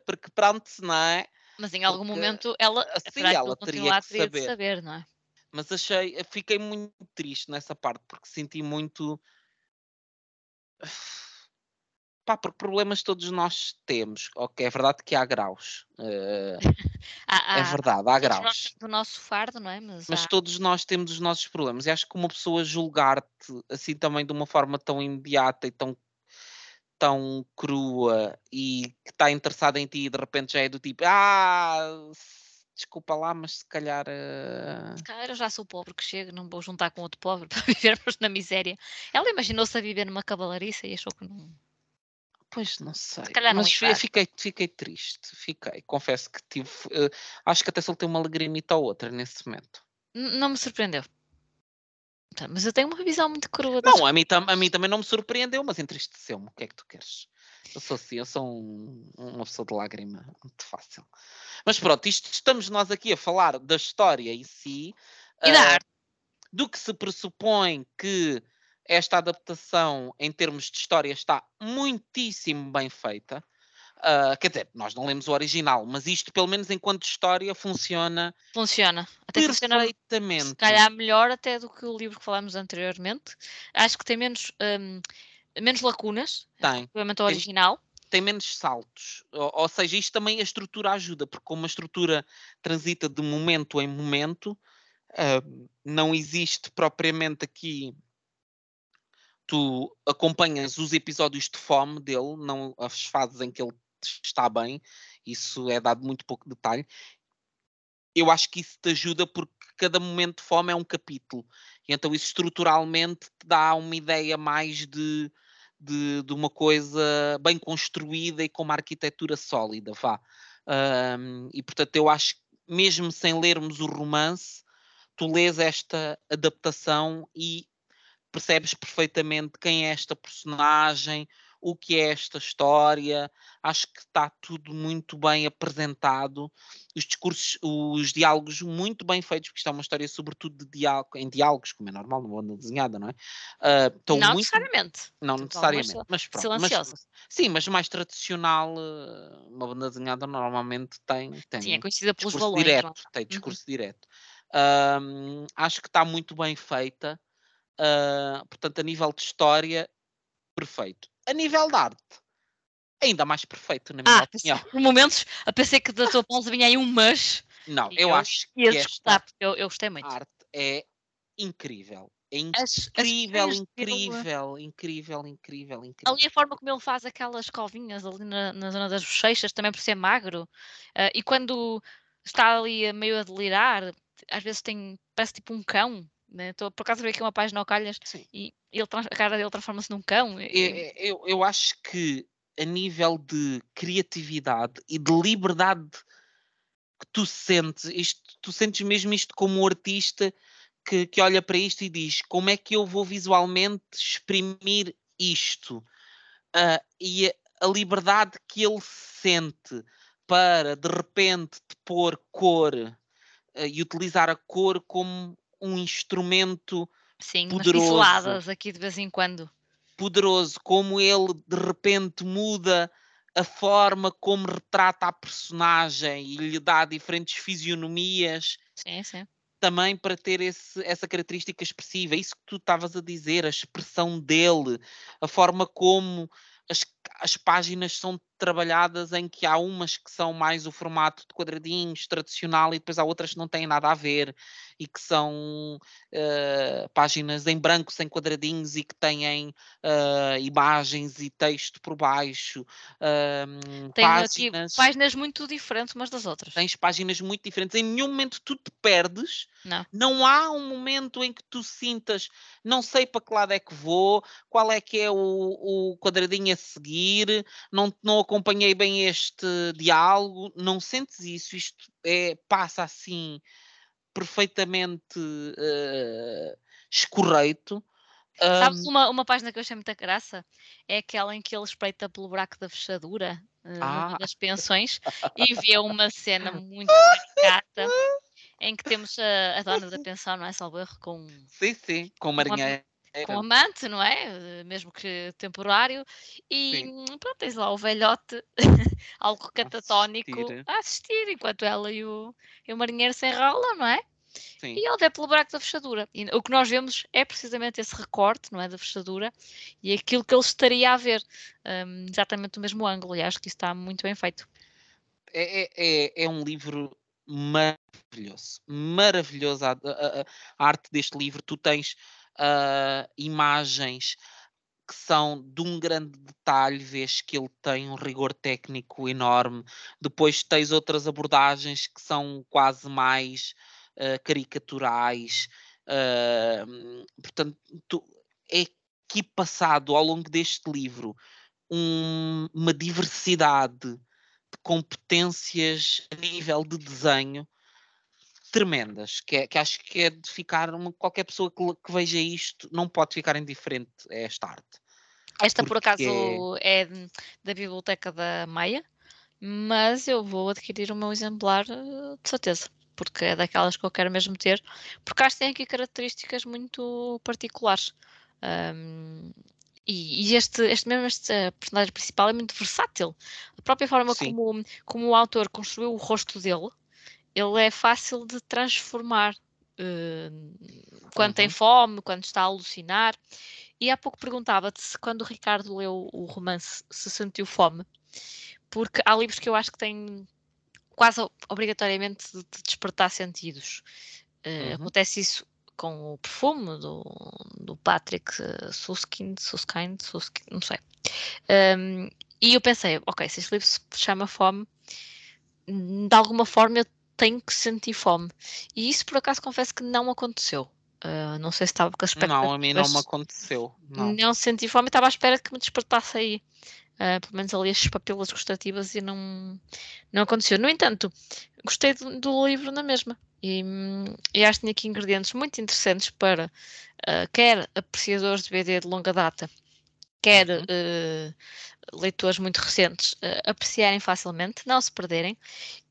porque pronto, não é? Mas em algum Porque momento ela, assim ela teria que teria de saber. saber, não é? Mas achei, fiquei muito triste nessa parte, porque senti muito. Pá, porque problemas todos nós temos. Ok, é verdade que há graus. eh, Há, é verdade, há graus. temos o nosso fardo, não é? Mas, Mas há- todos nós temos os nossos problemas. E acho que uma pessoa julgar-te assim também de uma forma tão imediata e tão, tão crua e que está interessada em ti e de repente já é do tipo, ah, desculpa lá, mas se calhar. eh, Se calhar eu já sou pobre que chego, não vou juntar com outro pobre para vivermos na miséria. Ela imaginou-se a viver numa cavalariça e achou que não. Pois não sei. calhar não Mas ia fi- dar. fiquei, fiquei triste. Fiquei. Confesso que tive. eh, acho que até soltei uma lagrimita ou outra nesse momento. N- Não me surpreendeu. Tá, Mas eu tenho uma visão muito crua Não, a mim, a mim também não me surpreendeu, mas entristeceu-me. O que é que tu queres? Eu sou assim, eu sou um- uma pessoa de lágrima, muito fácil. Mas pronto, isto, estamos nós aqui a falar da história em si, E da ah, arte. do que se pressupõe que esta adaptação em termos de história está muitíssimo bem feita. Ah, quer dizer, nós não lemos o original, mas isto, pelo menos enquanto história, funciona Funciona. Até funciona perfeitamente. se calhar melhor até do que o livro que falámos anteriormente. Acho que tem menos, hum, menos lacunas Tem. relativamente ao Tem- original. tem menos saltos. Ou, ou seja, isto também a estrutura ajuda, porque como a estrutura transita de momento em momento, ah, não existe propriamente aqui. Tu acompanhas os episódios de fome dele, não as fases em que ele está bem, isso é dado muito pouco detalhe. Eu acho que isso te ajuda porque cada momento de fome é um capítulo. E então isso estruturalmente te dá uma ideia mais de, de, de uma coisa bem construída e com uma arquitetura sólida, vá. Ahm, e portanto eu acho que mesmo sem lermos o romance, tu lês esta adaptação e percebes perfeitamente quem é esta personagem, o que é esta história. Acho que está tudo muito bem apresentado. Os discursos, os diálogos muito bem feitos, porque isto é uma história sobretudo de diálogo, em diálogos, como é normal, numa banda desenhada, não é? Ah, estão não muito necessariamente. não Tipo, necessariamente, mas pronto. Mas, silenciosa. sim, mas mais tradicional, eh, uma banda desenhada normalmente tem, tem Sim, é conhecida pelos discurso balões. direto. é? Tem discurso direto. Ahm, acho que está muito bem feita. Ah, portanto, a nível de história, perfeito. A nível de arte, ainda mais perfeito, na minha Ah, opinião. por momentos, a pensei que da tua pausa vinha aí um mas. Não, eu eu acho que esta eu, eu gostei muito. arte é incrível. É As- as incrível, incrível, incrível, incrível, incrível. Ali a forma como ele faz aquelas covinhas ali na, na zona das bochechas, também por ser magro, ah, e quando está ali meio a delirar, às vezes tem, parece tipo um cão. Né? Tô, por acaso vi aqui uma página ao calhas Sim. e ele, a cara dele transforma-se num cão. e- É- é- eu, eu acho que a nível de criatividade e de liberdade que tu sentes, isto, tu sentes mesmo isto como um artista que, que olha para isto e diz como é que eu vou visualmente exprimir isto Ah, e a, a liberdade que ele sente para de repente te pôr cor ah, e utilizar a cor como um instrumento Sim, poderoso. pinceladas aqui de vez em quando. poderoso, como ele de repente muda a forma como retrata a personagem e lhe dá diferentes fisionomias Sim, sim. também para ter esse- essa característica expressiva. Isso que tu estavas a dizer, a expressão dele, a forma como as, as páginas são trabalhadas em que há umas que são mais o formato de quadradinhos tradicional e depois há outras que não têm nada a ver e que são eh, páginas em branco sem quadradinhos e que têm eh, imagens e texto por baixo. ahm, Tem aqui páginas, páginas muito diferentes umas das outras. tens páginas muito diferentes. Em nenhum momento tu te perdes Não. não há um momento em que tu sintas, não sei para que lado é que vou, qual é que é o, o quadradinho a seguir, não, não acompanhei bem este diálogo, não sentes isso, isto é, passa assim perfeitamente eh, escorreito. Sabes Ahm, uma, uma página que eu achei muita graça? É aquela em que ele espreita pelo buraco da fechadura numa Ah. das pensões e vê uma cena muito caricata em que temos a, a dona da pensão, não é? Salvo erro, com, sim, sim, com marinheiro. Com amante, não é? Eh, Mesmo que temporário. E Sim. hum, pronto, tens lá o velhote, algo catatónico, assistir. a assistir, enquanto ela e o, e o marinheiro se enrolam, não é? Sim. E ele vê pelo buraco da fechadura. E o que nós vemos é precisamente esse recorte, não é? Da fechadura e aquilo que ele estaria a ver. hum, exatamente do mesmo ângulo. E acho que isso está muito bem feito. é, é- é, é um livro maravilhoso, maravilhoso a- a- a arte deste livro. Tu tens ah, imagens que são de um grande detalhe, vês que ele tem um rigor técnico enorme. Depois tens outras abordagens que são quase mais ah, caricaturais. ah, portanto, tu- é aqui passado ao longo deste livro um, uma diversidade de competências a nível de desenho tremendas, que, é, que acho que é de ficar, uma, qualquer pessoa que, que, veja isto não pode ficar indiferente a esta arte. Esta, por acaso, é... da biblioteca da Maia, mas eu vou adquirir o meu exemplar de certeza, porque é daquelas que eu quero mesmo ter, porque acho que tem aqui características muito particulares. Um, e, e, este, este mesmo este personagem principal é muito versátil. A própria forma como, como o autor construiu o rosto dele, ele é fácil de transformar. Uh, quando uhum. tem fome, quando está a alucinar. E há pouco perguntava-te se quando o Ricardo leu o romance se sentiu fome, porque há livros que eu acho que têm quase obrigatoriamente de, despertar sentidos. Uh, uhum. Acontece isso com o perfume do, do Patrick Suskind, Suskind, Suskind, não sei. Um, e eu pensei, ok, se este livro se chama Fome, de alguma forma eu tenho que sentir fome. E isso, por acaso, confesso que não aconteceu. Uh, não sei se estava com as expectativas. Não, a mim não me aconteceu. Não, não senti fome e estava à espera que me despertasse aí. Uh, pelo menos ali as papilas gustativas e não, não aconteceu. No entanto, gostei do, do livro na mesma. E, e acho que tinha aqui ingredientes muito interessantes para uh, quer apreciadores de BD de longa data, quer uhum. uh, leitores muito recentes apreciarem facilmente, não se perderem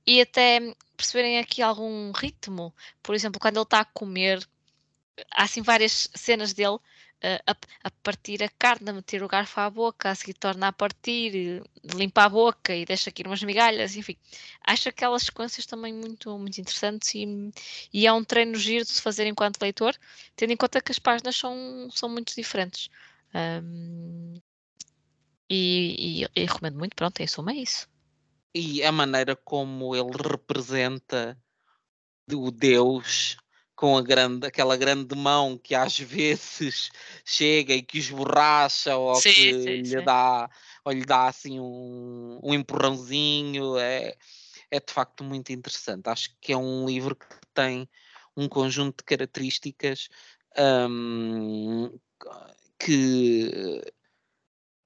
e até perceberem aqui algum ritmo. Por exemplo, quando ele está a comer, há assim várias cenas dele a, a, partir a carne, a meter o garfo à boca, a seguir torna a partir, limpa a boca e deixa aqui umas migalhas, enfim. Acho aquelas sequências também muito, muito interessantes e, e é um treino giro de se fazer enquanto leitor, tendo em conta que as páginas são, são muito diferentes. Um, e, e, e, recomendo muito, pronto, em suma é isso. E a maneira como ele representa o Deus com a grande, aquela grande mão que às vezes chega e que esborracha ou sim, que sim, lhe, sim. Dá, ou lhe dá assim um, um empurrãozinho. É, é de facto muito interessante. Acho que é um livro que tem um conjunto de características um, que,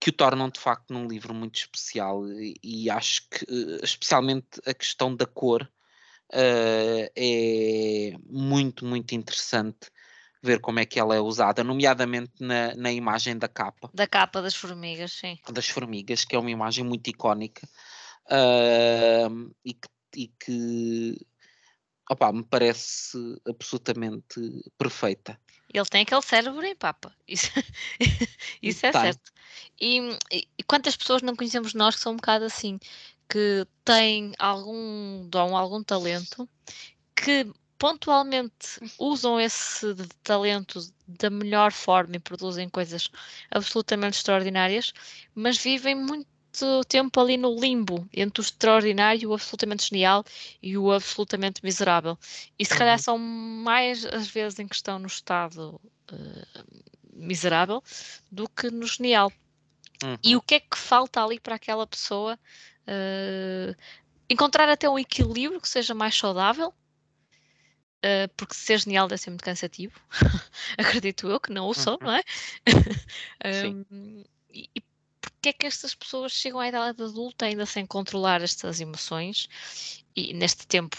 que o tornam de facto num livro muito especial e, e acho que especialmente a questão da cor uh, é muito, muito interessante ver como é que ela é usada, nomeadamente na, na imagem da capa. Da capa das formigas, sim. Das formigas, que é uma imagem muito icónica uh, e que, e que opa, me parece absolutamente perfeita. Ele tem aquele cérebro em papa, isso, isso é certo. E, e, quantas pessoas não conhecemos nós que são um bocado assim, que têm algum dom, algum talento, que pontualmente usam esse talento da melhor forma e produzem coisas absolutamente extraordinárias, mas vivem muito tempo ali no limbo entre o extraordinário, o absolutamente genial e o absolutamente miserável. E se calhar uhum. são mais as vezes em que estão no estado uh, miserável do que no genial. Uhum. E o que é que falta ali para aquela pessoa Uh, encontrar até um equilíbrio que seja mais saudável, uh, porque ser genial deve ser muito cansativo, acredito eu que não o sou, uhum. não é? um, e, e porque é que estas pessoas chegam à idade adulta ainda sem controlar estas emoções e neste tempo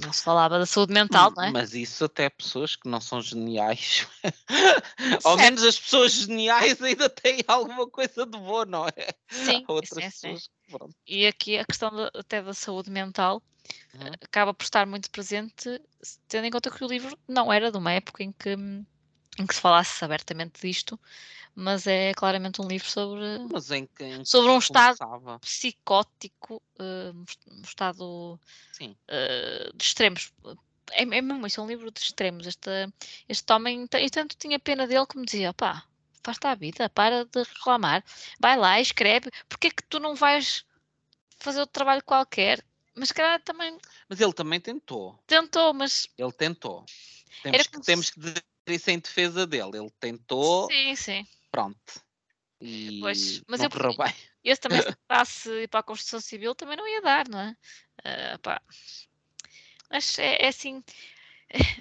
não se falava da saúde mental, não é? Mas isso até pessoas que não são geniais. Ao menos as pessoas geniais ainda têm alguma coisa de boa, não é? Sim, Outras pessoas, sim. E aqui a questão de, até da saúde mental uhum. acaba por estar muito presente, tendo em conta que o livro não era de uma época em que, em que se falasse abertamente disto, mas é claramente um livro sobre, que, em sobre um estado começava. psicótico, uh, um estado uh, de extremos. É, é mesmo isso, é um livro de extremos. Este, este homem, e tanto tinha pena dele como dizia: pá, faz-te a vida, para de reclamar, vai lá, escreve, porque é que tu não vais fazer outro trabalho qualquer? Mas cara também. Mas ele também tentou. Tentou, mas. Ele tentou. Temos, que, temos que dizer isso em defesa dele. Ele tentou. Sim, sim pronto. E pois, mas eu, correu bem. Esse também se passasse para a construção civil também não ia dar, não é? Uh, mas é, é assim,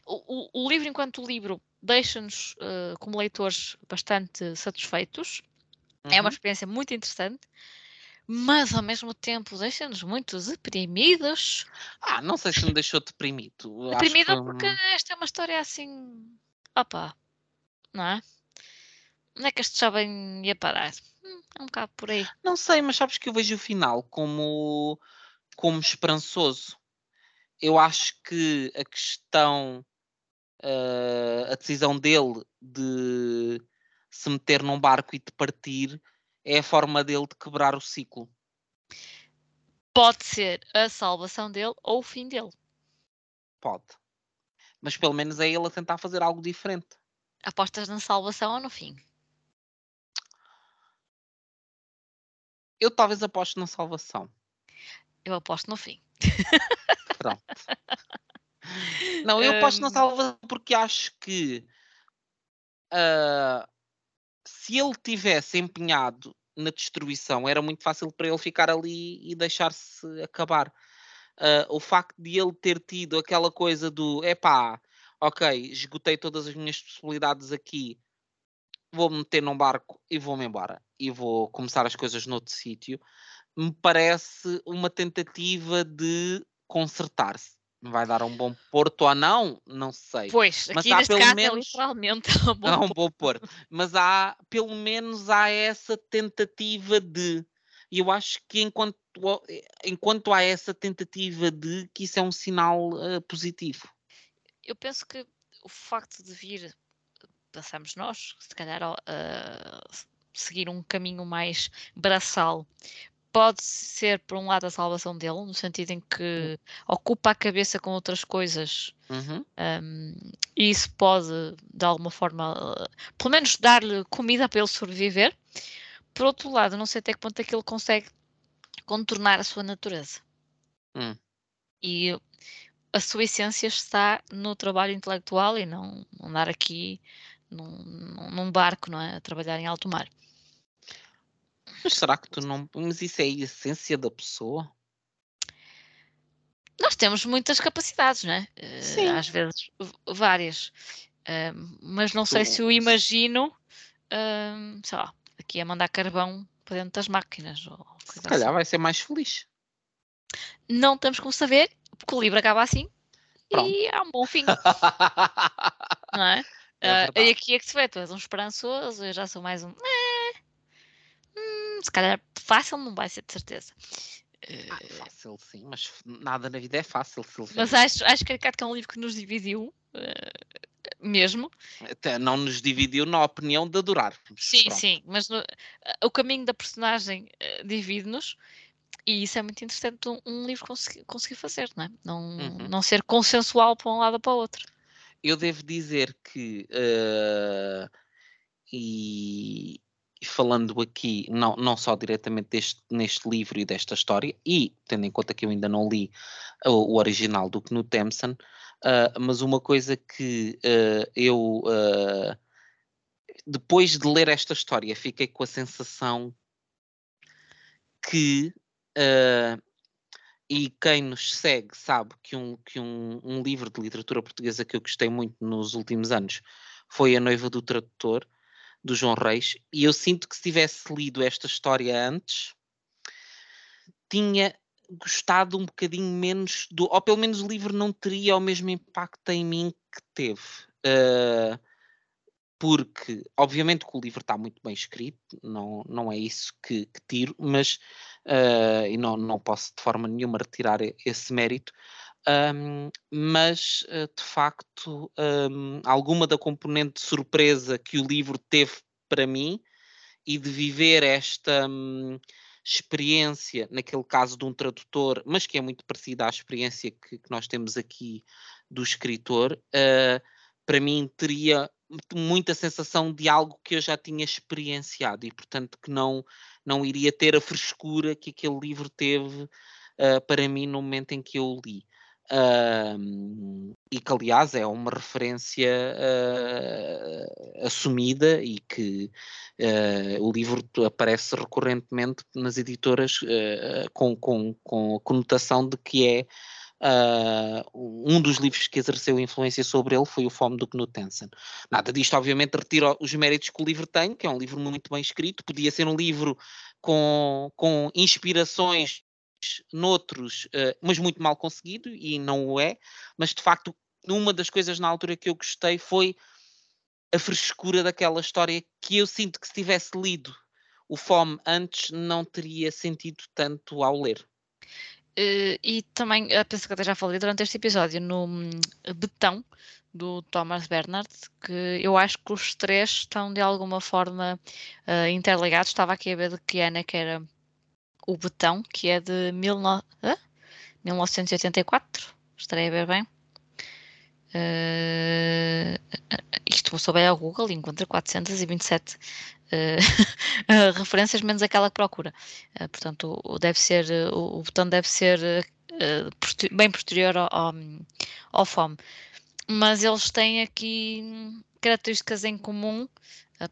o, o, o, livro enquanto livro deixa-nos uh, como leitores bastante satisfeitos. É uma Uhum. experiência muito interessante, mas ao mesmo tempo deixa-nos muito deprimidos. Ah, não sei se me deixou deprimido. Que Deprimido foi porque esta é uma história assim. Opa, não é? Onde é que este jovem ia parar? Hum, é um bocado por aí. Não sei, mas sabes que eu vejo o final como, como esperançoso. Eu acho que a questão, ah, a decisão dele de se meter num barco e de partir é a forma dele de quebrar o ciclo. Pode ser a salvação dele ou o fim dele. Pode. Mas pelo menos é ele a tentar fazer algo diferente. Apostas na salvação ou no fim? Eu talvez aposte na salvação. Eu aposto no fim. Pronto. Não, eu aposto na Hum. salvação porque acho que ah, se ele tivesse empenhado na destruição, era muito fácil para ele ficar ali e deixar-se acabar. Ah, o facto de ele ter tido aquela coisa do epá, ok, esgotei todas as minhas possibilidades aqui, vou-me meter num barco e vou-me embora e vou começar as coisas noutro sítio, me parece uma tentativa de consertar-se. Vai dar um bom porto ou não? Não sei. Pois, Mas há pelo caso é menos- literalmente um bom Não, um bom porto. Mas há, pelo menos há essa tentativa de. E eu acho que enquanto, enquanto há essa tentativa de, que isso é um sinal ah, positivo. Eu penso que o facto de vir, pensamos nós, se calhar a seguir um caminho mais braçal, pode ser, por um lado, a salvação dele, no sentido em que ocupa a cabeça com outras coisas Uhum. Um, e isso pode, de alguma forma, uh, pelo menos dar-lhe comida para ele sobreviver. Por outro lado, não sei até que ponto é que ele consegue contornar a sua natureza. Hum. E a sua essência está no trabalho intelectual e não andar aqui num, num- barco, não é? A trabalhar em alto mar. Mas será que tu não. Mas isso é a essência da pessoa? Nós temos muitas capacidades, não é? Eh, Sim. Às vezes, várias. Um, mas não sei se o Tu- imagino, um, sei lá, aqui a mandar carvão para dentro das máquinas. Ou Se calhar assim. vai ser mais feliz. Não temos como saber, porque o livro acaba assim Pronto. e é um bom fim, não é? É verdade. e aqui é que se vê, tu és um esperançoso, eu já sou mais um. "Eh, hum, se calhar fácil não vai ser de certeza. Eh, Ah, fácil, sim, mas nada na vida é fácil, Silvia. mas acho, acho que é um livro que nos dividiu, eh, mesmo. Até não nos dividiu na opinião de adorar. Sim, sim, mas no- o caminho da personagem eh, divide-nos e isso é muito interessante um, um livro conseguir, conseguir fazer, não é? Não, Uhum. não ser consensual para um lado ou para o outro. Eu devo dizer que, eh, e, falando aqui, não, não só diretamente deste, neste livro e desta história, e tendo em conta que eu ainda não li o, o original do Knut Temson, ah, mas uma coisa que eh, eu, eh, depois de ler esta história, fiquei com a sensação que e quem nos segue sabe que, um, que um, um livro de literatura portuguesa que eu gostei muito nos últimos anos foi A Noiva do Tradutor, do João Reis, e eu sinto que se tivesse lido esta história antes, tinha gostado um bocadinho menos do, ou pelo menos o livro não teria o mesmo impacto em mim que teve. Ah, porque, obviamente, que o livro está muito bem escrito, não, não é isso que, que tiro, mas ah, e não, não posso de forma nenhuma retirar esse mérito, ahm, mas ah, de facto, ahm, alguma da componente de surpresa que o livro teve para mim e de viver esta hum, experiência, naquele caso de um tradutor, mas que é muito parecida à experiência que, que nós temos aqui do escritor, ah, para mim teria muita sensação de algo que eu já tinha experienciado e, portanto, que não, não iria ter a frescura que aquele livro teve ah, para mim no momento em que eu o li. E que, aliás, é uma referência ah, assumida e que ah, o livro aparece recorrentemente nas editoras ah, com, com, com a conotação de que é Uh, um dos livros que exerceu influência sobre ele foi o Fome do Knut Hansen. Nada disto, obviamente, retira os méritos que o livro tem, que é um livro muito bem escrito. Podia ser um livro com, com inspirações noutros, uh, mas muito mal conseguido, e não o é. Mas, de facto, uma das coisas na altura que eu gostei foi a frescura daquela história que eu sinto que se tivesse lido o Fome antes não teria sentido tanto ao ler. Uh, e também, penso que até já falei durante este episódio, no um, Betão, do Thomas Bernard, que eu acho que os três estão de alguma forma uh, interligados. Estava aqui a ver de que ano é que era o Betão, que é de mil no... uh? 1984, estarei a ver bem. Uh, isto vou souber ao Google e encontra 427 uh, referências menos aquela que procura. Uh, portanto, o, deve ser, o, o, botão deve ser uh, bem posterior ao, ao, ao FOM. Mas eles têm aqui características em comum.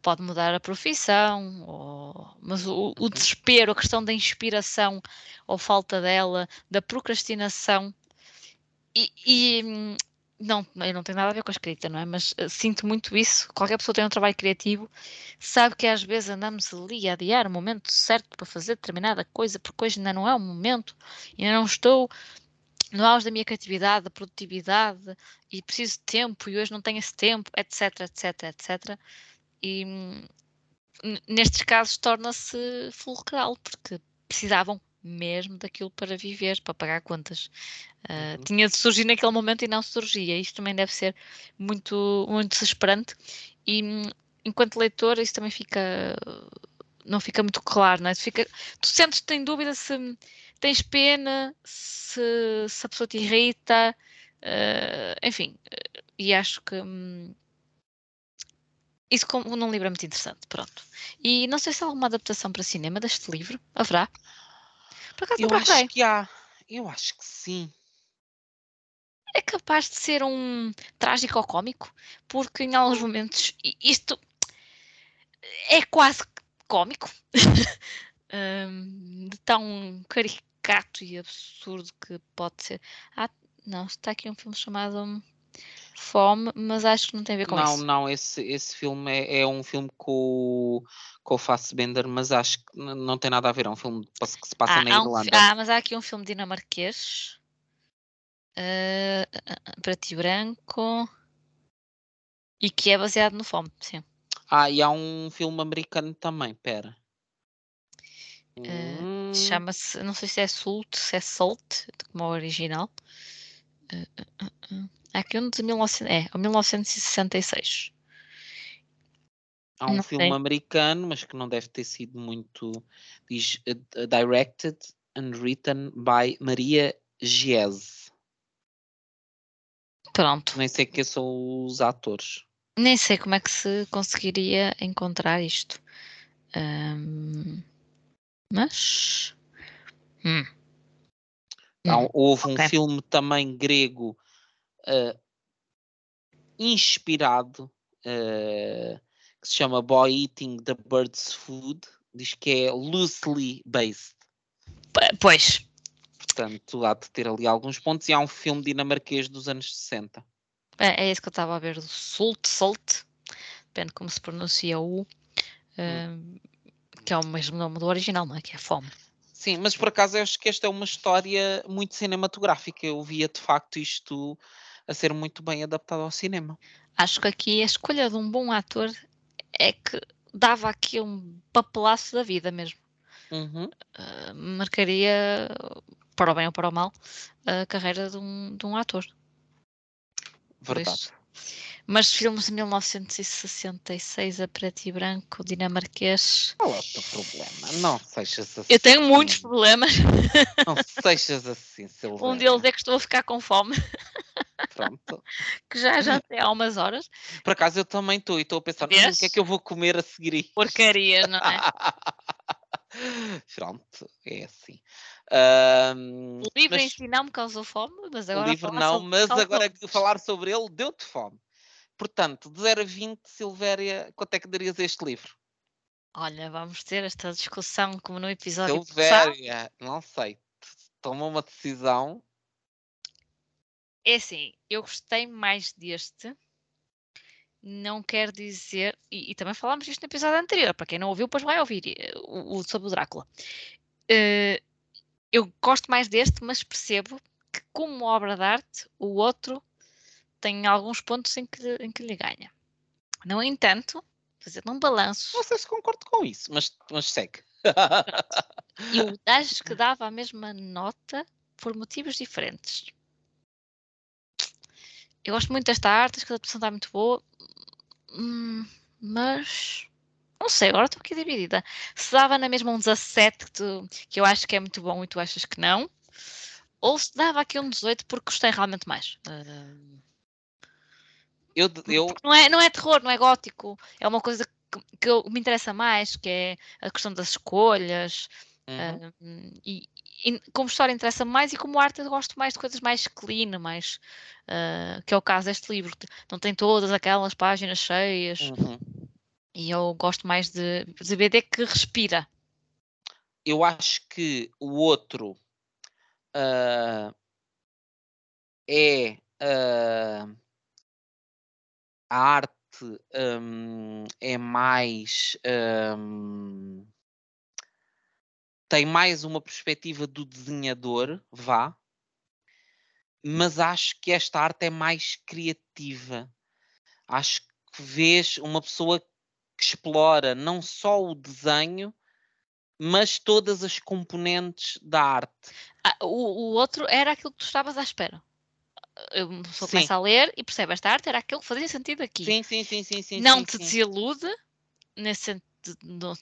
Pode mudar a profissão, ou, mas o, o uhum. desespero, a questão da inspiração ou falta dela, da procrastinação e, e, não, eu não tenho nada a ver com a escrita, não é? Mas uh, sinto muito isso. Qualquer pessoa que tem um trabalho criativo sabe que às vezes andamos ali a adiar o momento certo para fazer determinada coisa, porque hoje ainda não é o momento, ainda não estou no auge da minha criatividade, da produtividade e preciso de tempo e hoje não tenho esse tempo, etc, etc, etc. E nestes casos torna-se fulcral, porque precisavam mesmo daquilo para viver, para pagar contas. Uh, uhum. Tinha de surgir naquele momento e não surgia. Isto também deve ser muito, muito desesperante. E enquanto leitor, isso também fica. Não fica muito claro, não é? Tu, fica, tu sentes que tem dúvida se tens pena, se, se a pessoa te irrita, uh, enfim. E acho que. Hum, isso como num livro é muito interessante, pronto. E não sei se há alguma adaptação para cinema deste livro. Haverá? Por acaso eu acho que há. Eu acho que sim. É capaz de ser um trágico ou cómico, porque em alguns momentos isto é quase cómico. um, de tão caricato e absurdo que pode ser. Ah, não, está aqui um filme chamado Fome, mas acho que não tem a ver com não, isso. Não, não, esse, esse filme é, é, um filme com, com o Fassbender, mas acho que não tem nada a ver, é um filme que se passa ah, na Irlanda. Um, ah, mas há aqui um filme dinamarquês, uh, preto e branco, e que é baseado no Fome, sim. Ah, e há um filme americano também, pera. Uh, hum. Chama-se, não sei se é Salt, se é Salt, como é o original. Uh, Há aqui um de 19, é, 1966. Há um não filme sei. americano, mas que não deve ter sido muito. Diz uh, Directed and written by Maria Giese. Pronto. Nem sei quem são os atores. Nem sei como é que se conseguiria encontrar isto. Um, mas. Hum. Não, houve okay. um filme também grego uh, inspirado, uh, que se chama Boy Eating the Bird's Food, diz que é loosely based. Pois. Portanto, há de ter ali alguns pontos. E há um filme dinamarquês dos anos 60. É, é isso que eu estava a ver, do Sult, Sult, depende como se pronuncia o, hum. que é o mesmo nome do original, não é? Que é Fome. Sim, mas por acaso eu acho que esta é uma história muito cinematográfica. Eu via de facto isto a ser muito bem adaptado ao cinema. Acho que aqui a escolha de um bom ator é que dava aqui um papelaço da vida mesmo. Uhum. Uh, marcaria, para o bem ou para o mal, a carreira de um, de um ator. Verdade. Mas filmes de 1966 a preto e branco, dinamarquês. Qual é o teu problema? Não sejas assim. Eu tenho muitos problemas. Não sejas assim, Silvana. Um deles é que estou a ficar com fome. Pronto. que já já tem há umas horas. Por acaso eu também estou e estou a pensar, hum, o que é que eu vou comer a seguir isto? Porcaria, não é? Pronto, é assim. Um, o livro mas, em si não me causou fome, mas agora. O livro não, mas agora falar sobre ele deu-te fome. Portanto, de 0 a 20, Silvéria, quanto é que darias a este livro? Olha, vamos ter esta discussão como no episódio Silvéria, passado. não sei. Toma uma decisão É assim, eu gostei mais deste. Não quer dizer. E, e também falámos isto no episódio anterior. Para quem não ouviu, depois vai ouvir eh, o, o sobre o Drácula. Uh, eu gosto mais deste, mas percebo que, como obra de arte, o outro tem alguns pontos em que, em que lhe ganha. No entanto, fazendo um balanço. Não sei se concordo com isso, mas, mas segue. eu acho que dava a mesma nota por motivos diferentes. Eu gosto muito desta arte, acho que a adaptação está muito boa, hum, mas não sei, agora estou aqui dividida. Se dava na mesma um 17 que, tu, que eu acho que é muito bom e tu achas que não, ou se dava aqui um 18 porque gostei realmente mais. Uh... Eu, eu... Não, é, não é terror, não é gótico, é uma coisa que, que me interessa mais, que é a questão das escolhas. Uhum. Uh, e, e, como história interessa mais e como arte eu gosto mais de coisas mais clean, mais uh, que é o caso deste livro. Não tem todas aquelas páginas cheias. Uhum. E eu gosto mais de, de BD que respira. Eu acho que o outro uh, é uh, a arte um, é mais um, tem mais uma perspectiva do desenhador, vá, mas acho que esta arte é mais criativa. Acho que vês uma pessoa que explora não só o desenho, mas todas as componentes da arte. Ah, o, o, outro era aquilo que tu estavas à espera. Eu só começa a ler e percebe esta arte era aquilo que fazia sentido aqui. Sim, sim, sim, sim, sim Não sim, te sim. desilude nesse,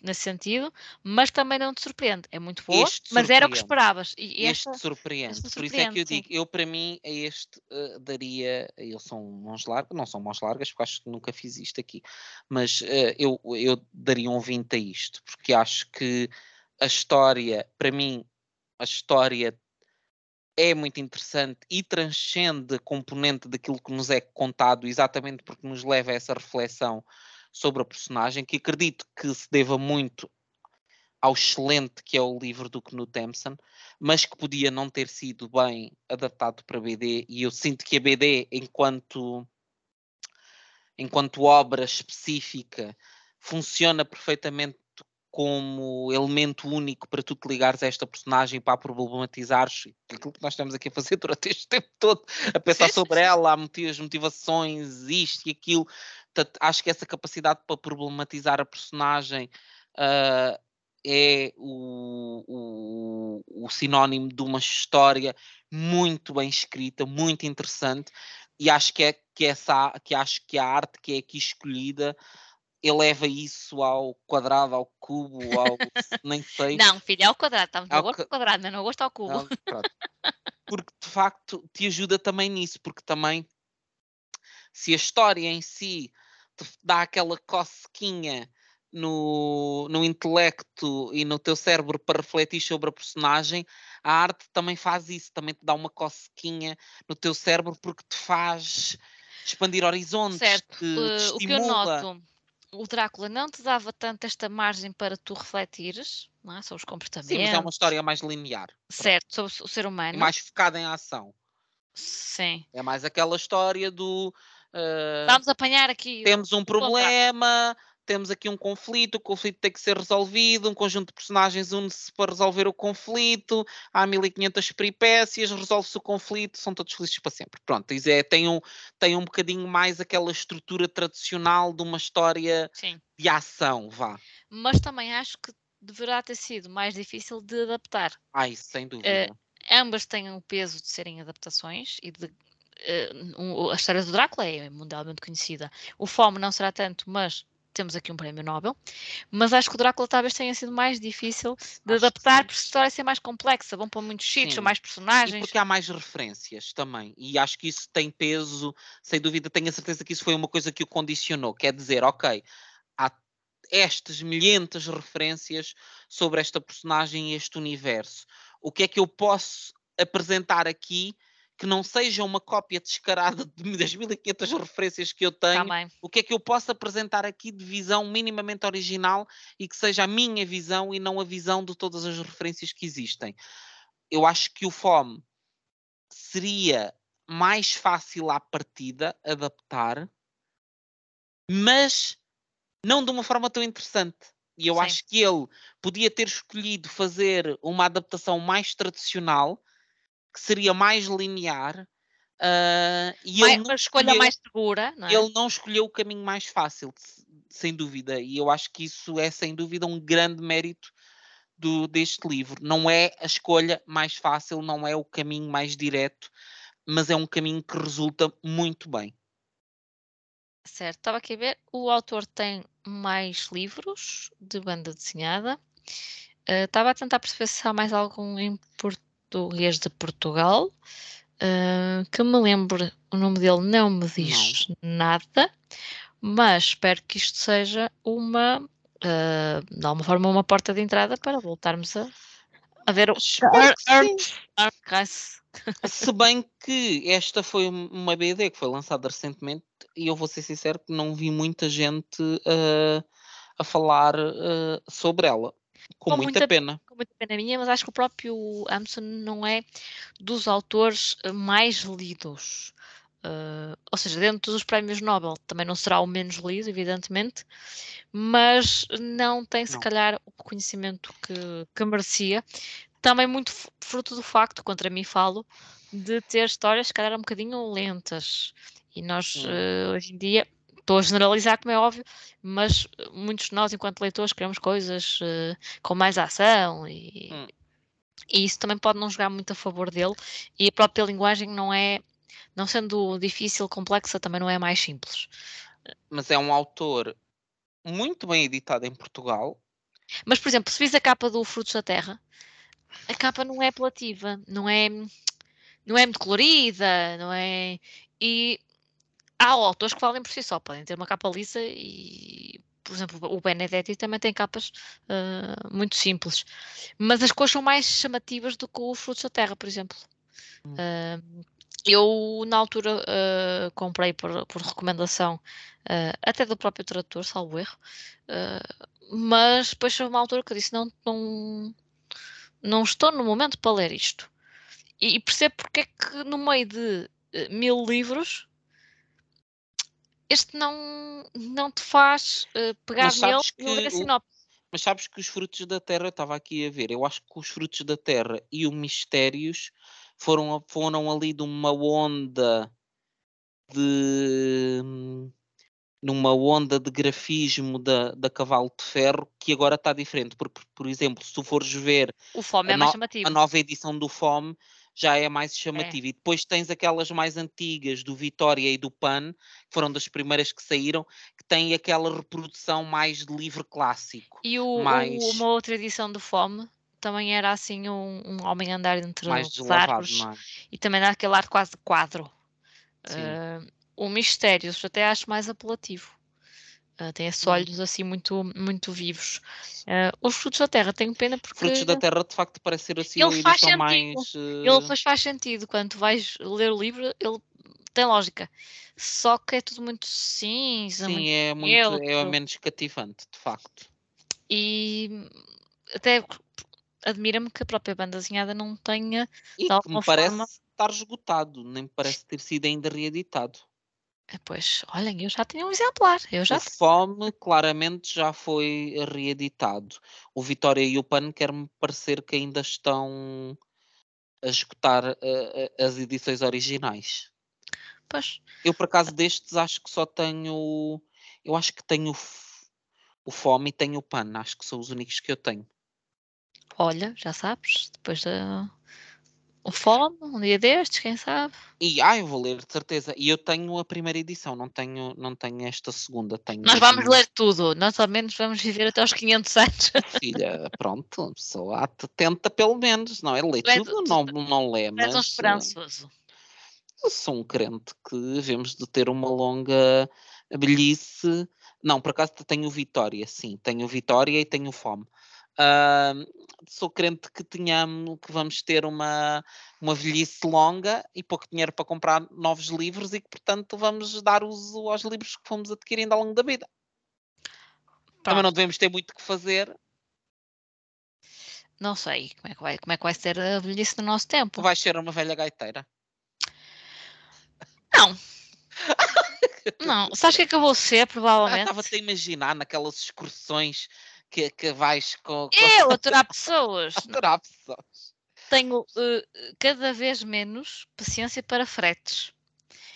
nesse sentido, mas também não te surpreende. É muito boa, mas era o que esperavas. E este esta, surpreende. Este Por isso é que eu digo, eu para mim, a este uh, daria. Eles são mãos largas, não são mãos largas, porque acho que nunca fiz isto aqui, mas uh, eu, eu daria um 20 a isto, porque acho que a história, para mim, a história é muito interessante e transcende a componente daquilo que nos é contado, exatamente porque nos leva a essa reflexão sobre a personagem, que acredito que se deva muito ao excelente que é o livro do Knut Thompson, mas que podia não ter sido bem adaptado para BD, e eu sinto que a BD, enquanto, enquanto obra específica, funciona perfeitamente como elemento único para tu te ligares a esta personagem para a problematizares aquilo que nós estamos aqui a fazer durante este tempo todo, a pensar sobre ela, as motivações, isto e aquilo, Portanto, acho que essa capacidade para problematizar a personagem uh, é o, o, o, sinónimo de uma história muito bem escrita, muito interessante, e acho que é que essa que acho que a arte que é aqui escolhida eleva isso ao quadrado, ao cubo, ao nem sei. Não, filho, é ao quadrado, estamos ao gosto ao quadrado, mas não gosto ao cubo. Porque de facto te ajuda também nisso, porque também se a história em si te dá aquela cosquinha no, no intelecto e no teu cérebro para refletir sobre a personagem, a arte também faz isso, também te dá uma cosquinha no teu cérebro porque te faz expandir horizontes, certo. te, uh, te o que eu noto, o Drácula não te dava tanto esta margem para tu refletires não é? sobre os comportamentos. Sim, mas é uma história mais linear. Certo, sobre o ser humano. É mais focada em ação. Sim. É mais aquela história do Uh, Vamos apanhar aqui. Temos um problema, temos aqui um conflito, o conflito tem que ser resolvido, um conjunto de personagens une-se para resolver o conflito, há 1500 peripécias, resolve-se o conflito, são todos felizes para sempre. Pronto, é, tem, um, tem um bocadinho mais aquela estrutura tradicional de uma história Sim. de ação, vá. Mas também acho que deverá ter sido mais difícil de adaptar. Ah, isso sem dúvida. Uh, ambas têm o peso de serem adaptações e de uh, a história do Drácula é mundialmente conhecida. O Fome não será tanto, mas temos aqui um prémio Nobel. Mas acho que o Drácula talvez tenha sido mais difícil de acho adaptar, porque a história ser mais complexa, vão para muitos sítios, mais personagens. E porque há mais referências também. E acho que isso tem peso, sem dúvida, tenho a certeza que isso foi uma coisa que o condicionou. Quer dizer, ok, há estas milhentas referências sobre esta personagem e este universo. O que é que eu posso apresentar aqui que não seja uma cópia descarada das 1500 referências que eu tenho, Também. o que é que eu posso apresentar aqui de visão minimamente original e que seja a minha visão e não a visão de todas as referências que existem. Eu acho que o FOM seria mais fácil à partida adaptar, mas não de uma forma tão interessante. E eu Sim. acho que ele podia ter escolhido fazer uma adaptação mais tradicional, que seria mais linear, ah, e Mais- ele não uma escolha escolheu- mais segura, é? ele não escolheu o caminho mais fácil, se- sem dúvida, e eu acho que isso é sem dúvida um grande mérito do, deste livro. Não é a escolha mais fácil, não é o caminho mais direto, mas é um caminho que resulta muito bem. Certo, estava aqui a ver. O autor tem mais livros de banda desenhada. Eh, Estava a tentar perceber se há mais algum em português de Portugal. eh, que me lembre, o nome dele não me diz nada, mas espero que isto seja uma, eh, de alguma forma, uma porta de entrada para voltarmos a, a ver o. Se bem que esta foi um- uma BD que foi lançada recentemente e eu vou ser sincero que não vi muita gente ah, a falar ah, sobre ela. Com, Com muita, muita- pena. com muita pena minha, mas acho que o próprio Amson não é dos autores eh, mais lidos. Eh, ou seja, dentro dos prémios Nobel também não será o menos lido, evidentemente, mas não tem, se Não. calhar, o reconhecimento que, que merecia. Também muito fruto do facto, contra mim falo, de ter histórias, se calhar, um bocadinho lentas. E nós, eh, hoje em dia, estou a generalizar, como é óbvio, mas eh, muitos de nós, enquanto leitores, queremos coisas eh, com mais ação e, Hum. e isso também pode não jogar muito a favor dele e a própria linguagem não é, não sendo difícil, complexa, também não é mais simples. Mas é um autor muito bem editado em Portugal. Mas, por exemplo, se vis a capa do Frutos da Terra, a capa não é apelativa, não é, não é muito colorida, não é... E há autores que valem por si só, podem ter uma capa lisa e, por exemplo, o Benedetti também tem capas ah, muito simples. Mas as cores são mais chamativas do que os Frutos da Terra, por exemplo. Ah, eu, na altura, ah, comprei por, por recomendação, até do próprio tradutor, salvo erro, mas depois houve uma altura que eu disse: não, não, não estou no momento para ler isto. E, e percebo porque é que, no meio de mil livros, este não, não te faz eh, pegar nele e ler a sinopse. Mas sabes que os frutos da terra, eu estava aqui a ver, eu acho que os frutos da terra e o mistérios foram, a- foram ali de uma onda de numa onda de grafismo da, da Cavalo de Ferro que agora está diferente, porque, por, exemplo, se tu fores ver a é mais no- a nova edição do FOME já é mais chamativa. E depois tens aquelas mais antigas do Vitória e do PAN, que foram das primeiras que saíram, que têm aquela reprodução mais de livro clássico. E o, o- mais- uma outra edição do Fome também era assim um, um homem andar entre mais os árvores é? e também dá aquele ar quase de quadro. Ah, o Mistérios até acho mais apelativo. Ah, tem esses Hum. olhos assim muito, muito vivos. Ah, os Frutos da Terra tenho pena porque Frutos da Terra, de facto, parece ser assim Ele faz sentido. mais. ele eh, depois faz sentido. Quando tu vais ler o livro, ele tem lógica. Só que é tudo muito cinza, muito Sim, é muito é menos cativante, de facto. E até admira-me que a própria banda desenhada não tenha. E De que me parece forma- estar esgotado, nem me parece ter sido ainda reeditado. Eh, Pois, olhem, eu já tinha um exemplar. Eu já O Fome claramente já foi reeditado. O Vitória e o PAN quer-me parecer que ainda estão a esgotar eh, eh, as edições originais. Pois, Eu, por acaso, destes, acho que só tenho. Eu acho que tenho o F- o Fome e tenho o PAN. Acho que são os únicos que eu tenho. olha, já sabes, depois da. O fome, um dia destes, quem sabe? E, ah, eu vou ler, de certeza. E eu tenho a primeira edição, não tenho, não tenho esta segunda. Tenho Nós vamos primeira. ler tudo, nós ao menos vamos viver até aos 500 anos. Filha, pronto, pessoa te- tenta pelo menos, não é? Lê Tu és- tudo, tu- não, não lê, És mas um eh, esperançoso. eu sou um crente que devemos de ter uma longa velhice. Não, por acaso tenho Vitória, sim, tenho Vitória e tenho Fome. Ah, sou crente que tenhamos, que vamos ter uma, uma velhice longa e pouco dinheiro para comprar novos livros e que, portanto, vamos dar uso aos livros que fomos adquirindo ao longo da vida. Também Pronto. não devemos ter muito que fazer. Não sei como é que vai, como é que vai ser a velhice no nosso tempo. Tu vais ser uma velha gaiteira. Não. Não, sabes o que é que eu vou ser, provavelmente? Estava-te a imaginar naquelas excursões que, que vais com. com Eu, aturar pessoas. aturar pessoas. Tenho uh, cada vez menos paciência para fretes.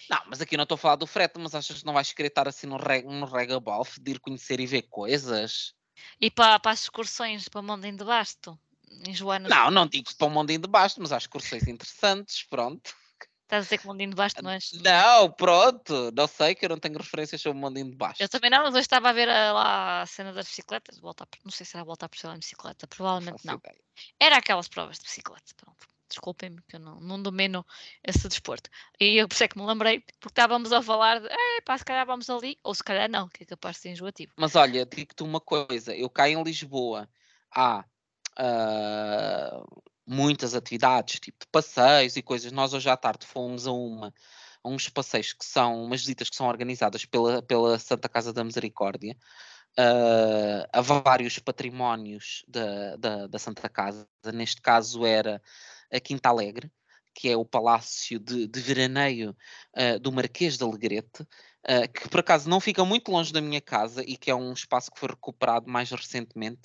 Não, mas aqui não estou a falar do frete, mas achas que não vais querer estar assim no, reg, no Regabolf, de ir conhecer e ver coisas? E para, para as excursões para Mondem de Basto, em Joana. Não, não digo para o Mondinho de Basto, mas há excursões interessantes, pronto. Estás a dizer que Mondinho de Basto não é. Não, pronto, não sei que eu não tenho referências sobre o Mondinho de Basto. Eu também não, mas hoje estava a ver a, lá a cena das bicicletas. Voltar, não sei se era voltar por cima em bicicleta, provavelmente não. ideia. Era aquelas provas de bicicleta. Pronto. Desculpem-me que eu não, não domino esse desporto. E eu por isso é que me lembrei, porque estávamos a falar de, pá, se calhar vamos ali, ou se calhar não, que é capaz de ser enjoativo. Mas olha, digo-te uma coisa, eu cá em Lisboa há ah, muitas atividades, tipo de passeios e coisas. Nós hoje à tarde fomos a uma, a uns passeios que são, umas visitas que são organizadas pela, pela Santa Casa da Misericórdia, ah, a vários patrimónios da, da, da Santa Casa. Neste caso era a Quinta Alegre, que é o palácio de, de veraneio ah, do Marquês de Alegrete, ah, que por acaso não fica muito longe da minha casa e que é um espaço que foi recuperado mais recentemente.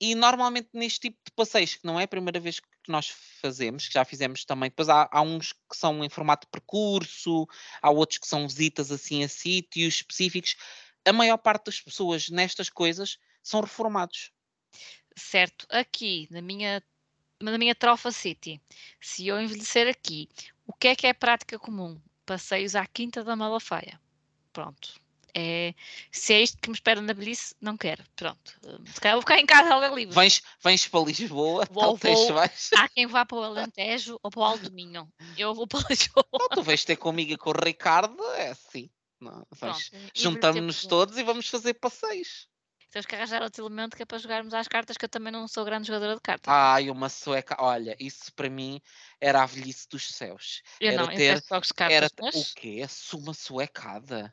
E normalmente neste tipo de passeios, que não é a primeira vez que nós fazemos, que já fizemos também, depois há, há uns que são em formato de percurso, há outros que são visitas assim a sítios específicos. A maior parte das pessoas nestas coisas são reformados. Certo, aqui na minha, na minha Trofa City, se eu envelhecer aqui, o que é que é prática comum? Passeios à Quinta da Malafaia. Pronto. É, se é isto que me espera na velhice, não quero. Pronto. Hum, Se calhar vou ficar em casa ao ar livre. Vens, vens para Lisboa, Vou- talvez vou- vais. Há quem vá para o Alentejo ou para o Alto Minho. Eu vou para Lisboa. Não, tu vais ter comigo e com o Ricardo, é assim. E Juntamos-nos todos e vamos fazer passeios. Temos que arranjar outro elemento que é para jogarmos às cartas, que eu também não sou grande jogadora de cartas. Ai, uma sueca. Olha, isso para mim era a velhice dos céus. eu era não, eu ter- peço jogos de cartas, Era mas... o quê? Uma suecada.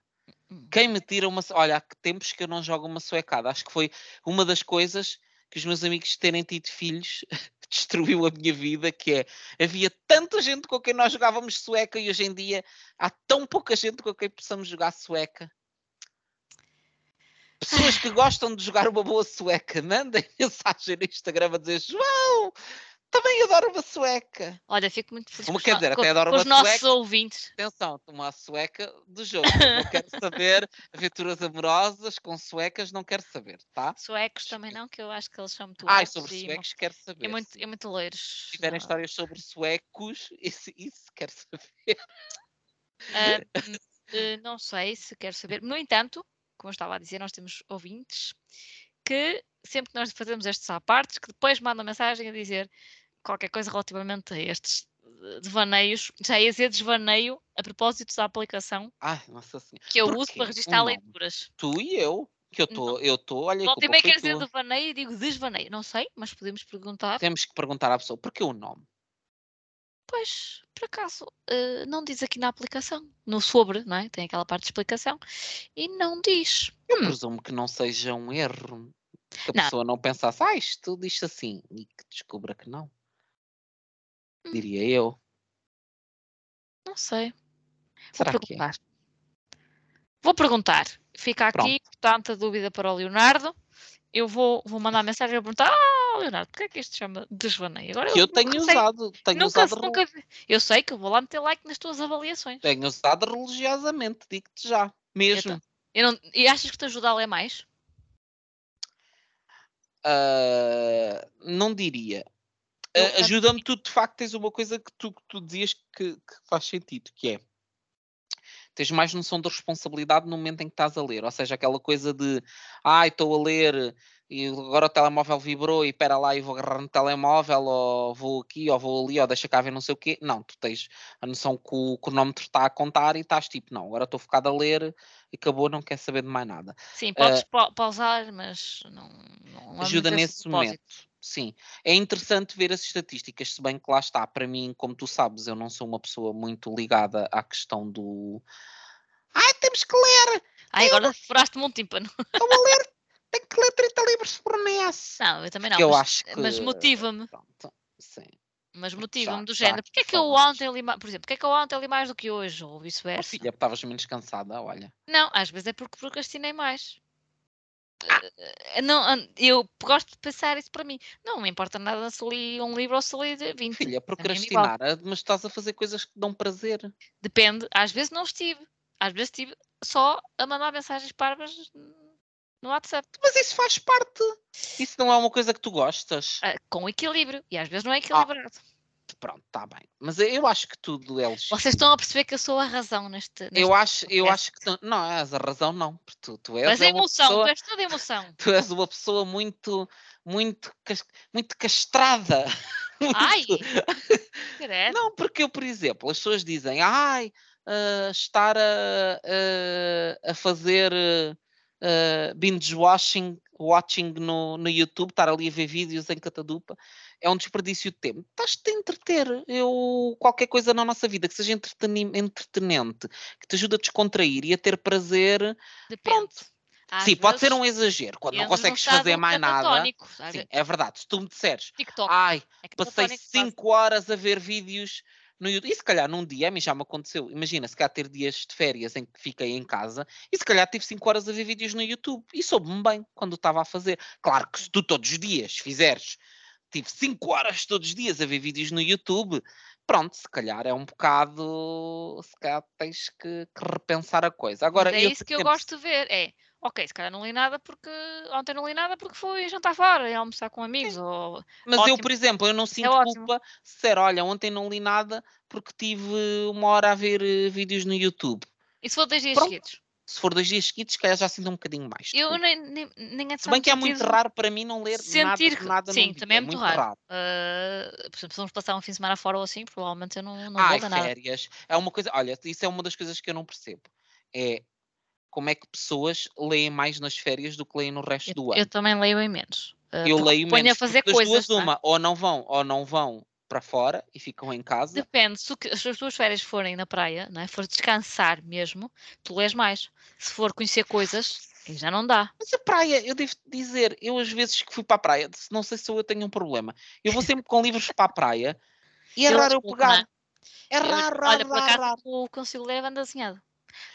Hum. Quem me tira uma. Olha, há tempos que eu não jogo uma suecada. Acho que foi uma das coisas que os meus amigos terem tido filhos destruiu a minha vida, que é havia tanta gente com quem nós jogávamos sueca e hoje em dia há tão pouca gente com quem possamos jogar sueca. Pessoas que gostam de jogar uma boa sueca, mandem mensagem no Instagram a dizer João, também adoro uma sueca. Olha, fico muito feliz Uma- com, quer dizer, com- até adoro com os uma nossos sueca. ouvintes. Atenção, uma sueca do jogo. Não quero saber aventuras amorosas com suecas, não quero saber, tá? Suecos também não, que eu acho que eles são muito altos sobre e, suecos quero saber. e muito, e muito loiros. Se tiverem não. histórias sobre suecos, isso, isso quero saber. Ah, eh, não sei se quero saber. No entanto, como eu estava a dizer, nós temos ouvintes que sempre que nós fazemos estes à partes, que depois mandam mensagem a dizer qualquer coisa relativamente a estes devaneios. Já ia dizer desvaneio a propósito da aplicação Ai, que eu uso para O registrar nome? leituras. Tu e eu, que eu estou, eu estou, olha, meia foi quer dizer devaneio e digo desvaneio. Não sei, mas podemos perguntar. Temos que perguntar à pessoa, porquê o nome? Pois, por acaso, eh, não diz aqui na aplicação. No sobre, não é? Tem aquela parte de explicação. E não diz. Eu Hum. presumo que não seja um erro. Que a Não. pessoa não pensasse, ah, isto diz assim, e que descubra que não. Hum. Diria eu. Não sei. Será Vou que é? perguntar. Vou perguntar. Fica aqui, portanto, a dúvida para o Leonardo. Eu vou, vou mandar mensagem a perguntar: Ah, Leonardo, porquê é que isto chama desvaneio? Agora eu nunca tenho sei, usado, tenho Nunca, usado, nunca, eu sei que eu vou lá meter like nas tuas avaliações. tenho usado religiosamente, digo-te já. Mesmo. Então, Eu não- e achas que te ajuda a ler mais? Ah, não diria. Ah, Ajuda-me, tu de facto tens uma coisa que tu, que tu dizias que, que faz sentido, que é tens mais noção de responsabilidade no momento em que estás a ler, ou seja, aquela coisa de ai, estou a ler e agora o telemóvel vibrou e espera lá e vou agarrar no telemóvel, ou vou aqui, ou vou ali, ou deixa cá ver não sei o quê. Não, tu tens a noção que o cronómetro está a contar e estás tipo, não, agora estou focado a ler e acabou, não quer saber de mais nada. Sim, podes pa- pausar, mas não, não ajuda nesse momento. Sim, é interessante ver as estatísticas, se bem que lá está, para mim, como tu sabes, eu não sou uma pessoa muito ligada à questão do ai, temos que ler, Ai, agora furaste-me um tímpano. estou a ler, tenho que ler 30 livros por mês. Não, eu também não. eu mas, acho que mas motiva-me. sim. Mas motiva-me do já género. Porquê é que eu ontem li mais, por exemplo, porquê é que eu ontem li mais do que hoje? Ou Oh, vice-versa. filha, estavas menos cansada, olha. Não, às vezes é porque procrastinei mais. Ah. Eh, Não, an- eu gosto de pensar isso para mim. Não me importa nada se li um livro ou se li de 20. Filha, é procrastinar, ah, mas estás a fazer coisas que dão prazer. Depende, às vezes não estive. Às vezes estive só a mandar mensagens parvas no WhatsApp. Mas isso faz parte. Isso não é uma coisa que tu gostas. ah, com equilíbrio. E às vezes Ah. não é equilibrado. Pronto, está bem. Mas eu acho que tudo é legítimo. Vocês estão a perceber que eu sou a razão neste. neste Eu acho, eu acho que tu, não és a razão, não. Porque tu, tu és Mas é a emoção, pessoa, tu és toda emoção. tu és uma pessoa muito, muito, muito castrada. Ai! Muito- Credo. Não, porque eu, por exemplo, as pessoas dizem, ai, ah, estar a, a, a fazer ah, binge watching, watching no, no YouTube, estar ali a ver vídeos em catadupa, é um desperdício de tempo. Estás-te a entreter. Eu, qualquer coisa na nossa vida que seja entretenente, que te ajude a descontrair e a ter prazer, Depende. pronto. Às Sim, pode ser um exagero, quando não consegues fazer mais nada. Sim, é verdade. Se tu me disseres, TikTok. ai, é passei catatónico quase. 5 horas a ver vídeos no YouTube. E se calhar num dia, a mim já me aconteceu. Imagina, se calhar ter dias de férias em que fiquei em casa e se calhar tive 5 horas a ver vídeos no YouTube. E soube-me bem quando estava a fazer. Claro que se tu todos os dias fizeres, tive 5 horas todos os dias a ver vídeos no YouTube, pronto, se calhar é um bocado. Se calhar tens que, que repensar a coisa. Agora, é eu isso que eu sempre- gosto de ver. É, ok, se calhar não li nada porque ontem não li nada porque fui jantar fora e almoçar com amigos. Ou... Mas eu, Ótimo. por exemplo, eu não sinto ótimo. culpa se disser, olha, ontem não li nada porque tive uma hora a ver eh, vídeos no YouTube. E se for dois dias seguidos? Se for dois dias seguidos, se calhar já sinto um bocadinho mais. Eu nem, nem, nem é Se bem que é muito raro para mim não ler sentir nada, nada Sim, também é muito muito raro. Ah, por exemplo, se vamos passar um fim de semana fora ou assim, provavelmente eu não, não Ai, vou nada. férias. É uma coisa, olha, isso é uma das coisas que eu não percebo. É como é que pessoas leem mais nas férias do que leem no resto do Eu, ano. eu também leio em menos. Ah, Eu leio menos. a fazer coisas. duas, pá. uma, ou não vão, ou não vão para fora e ficam em casa. Depende, se, o as tuas férias forem na praia, não é? for descansar mesmo, tu lês mais. Se for conhecer coisas, já não dá. Mas a praia, eu devo dizer, eu às vezes que fui para a praia, não sei se eu tenho um problema. Eu vou sempre com livros para a praia e é Eu raro eu não é? pegar. É Eu- raro, raro, Olha, por raro, acaso raro. eu consigo ler a banda desenhada.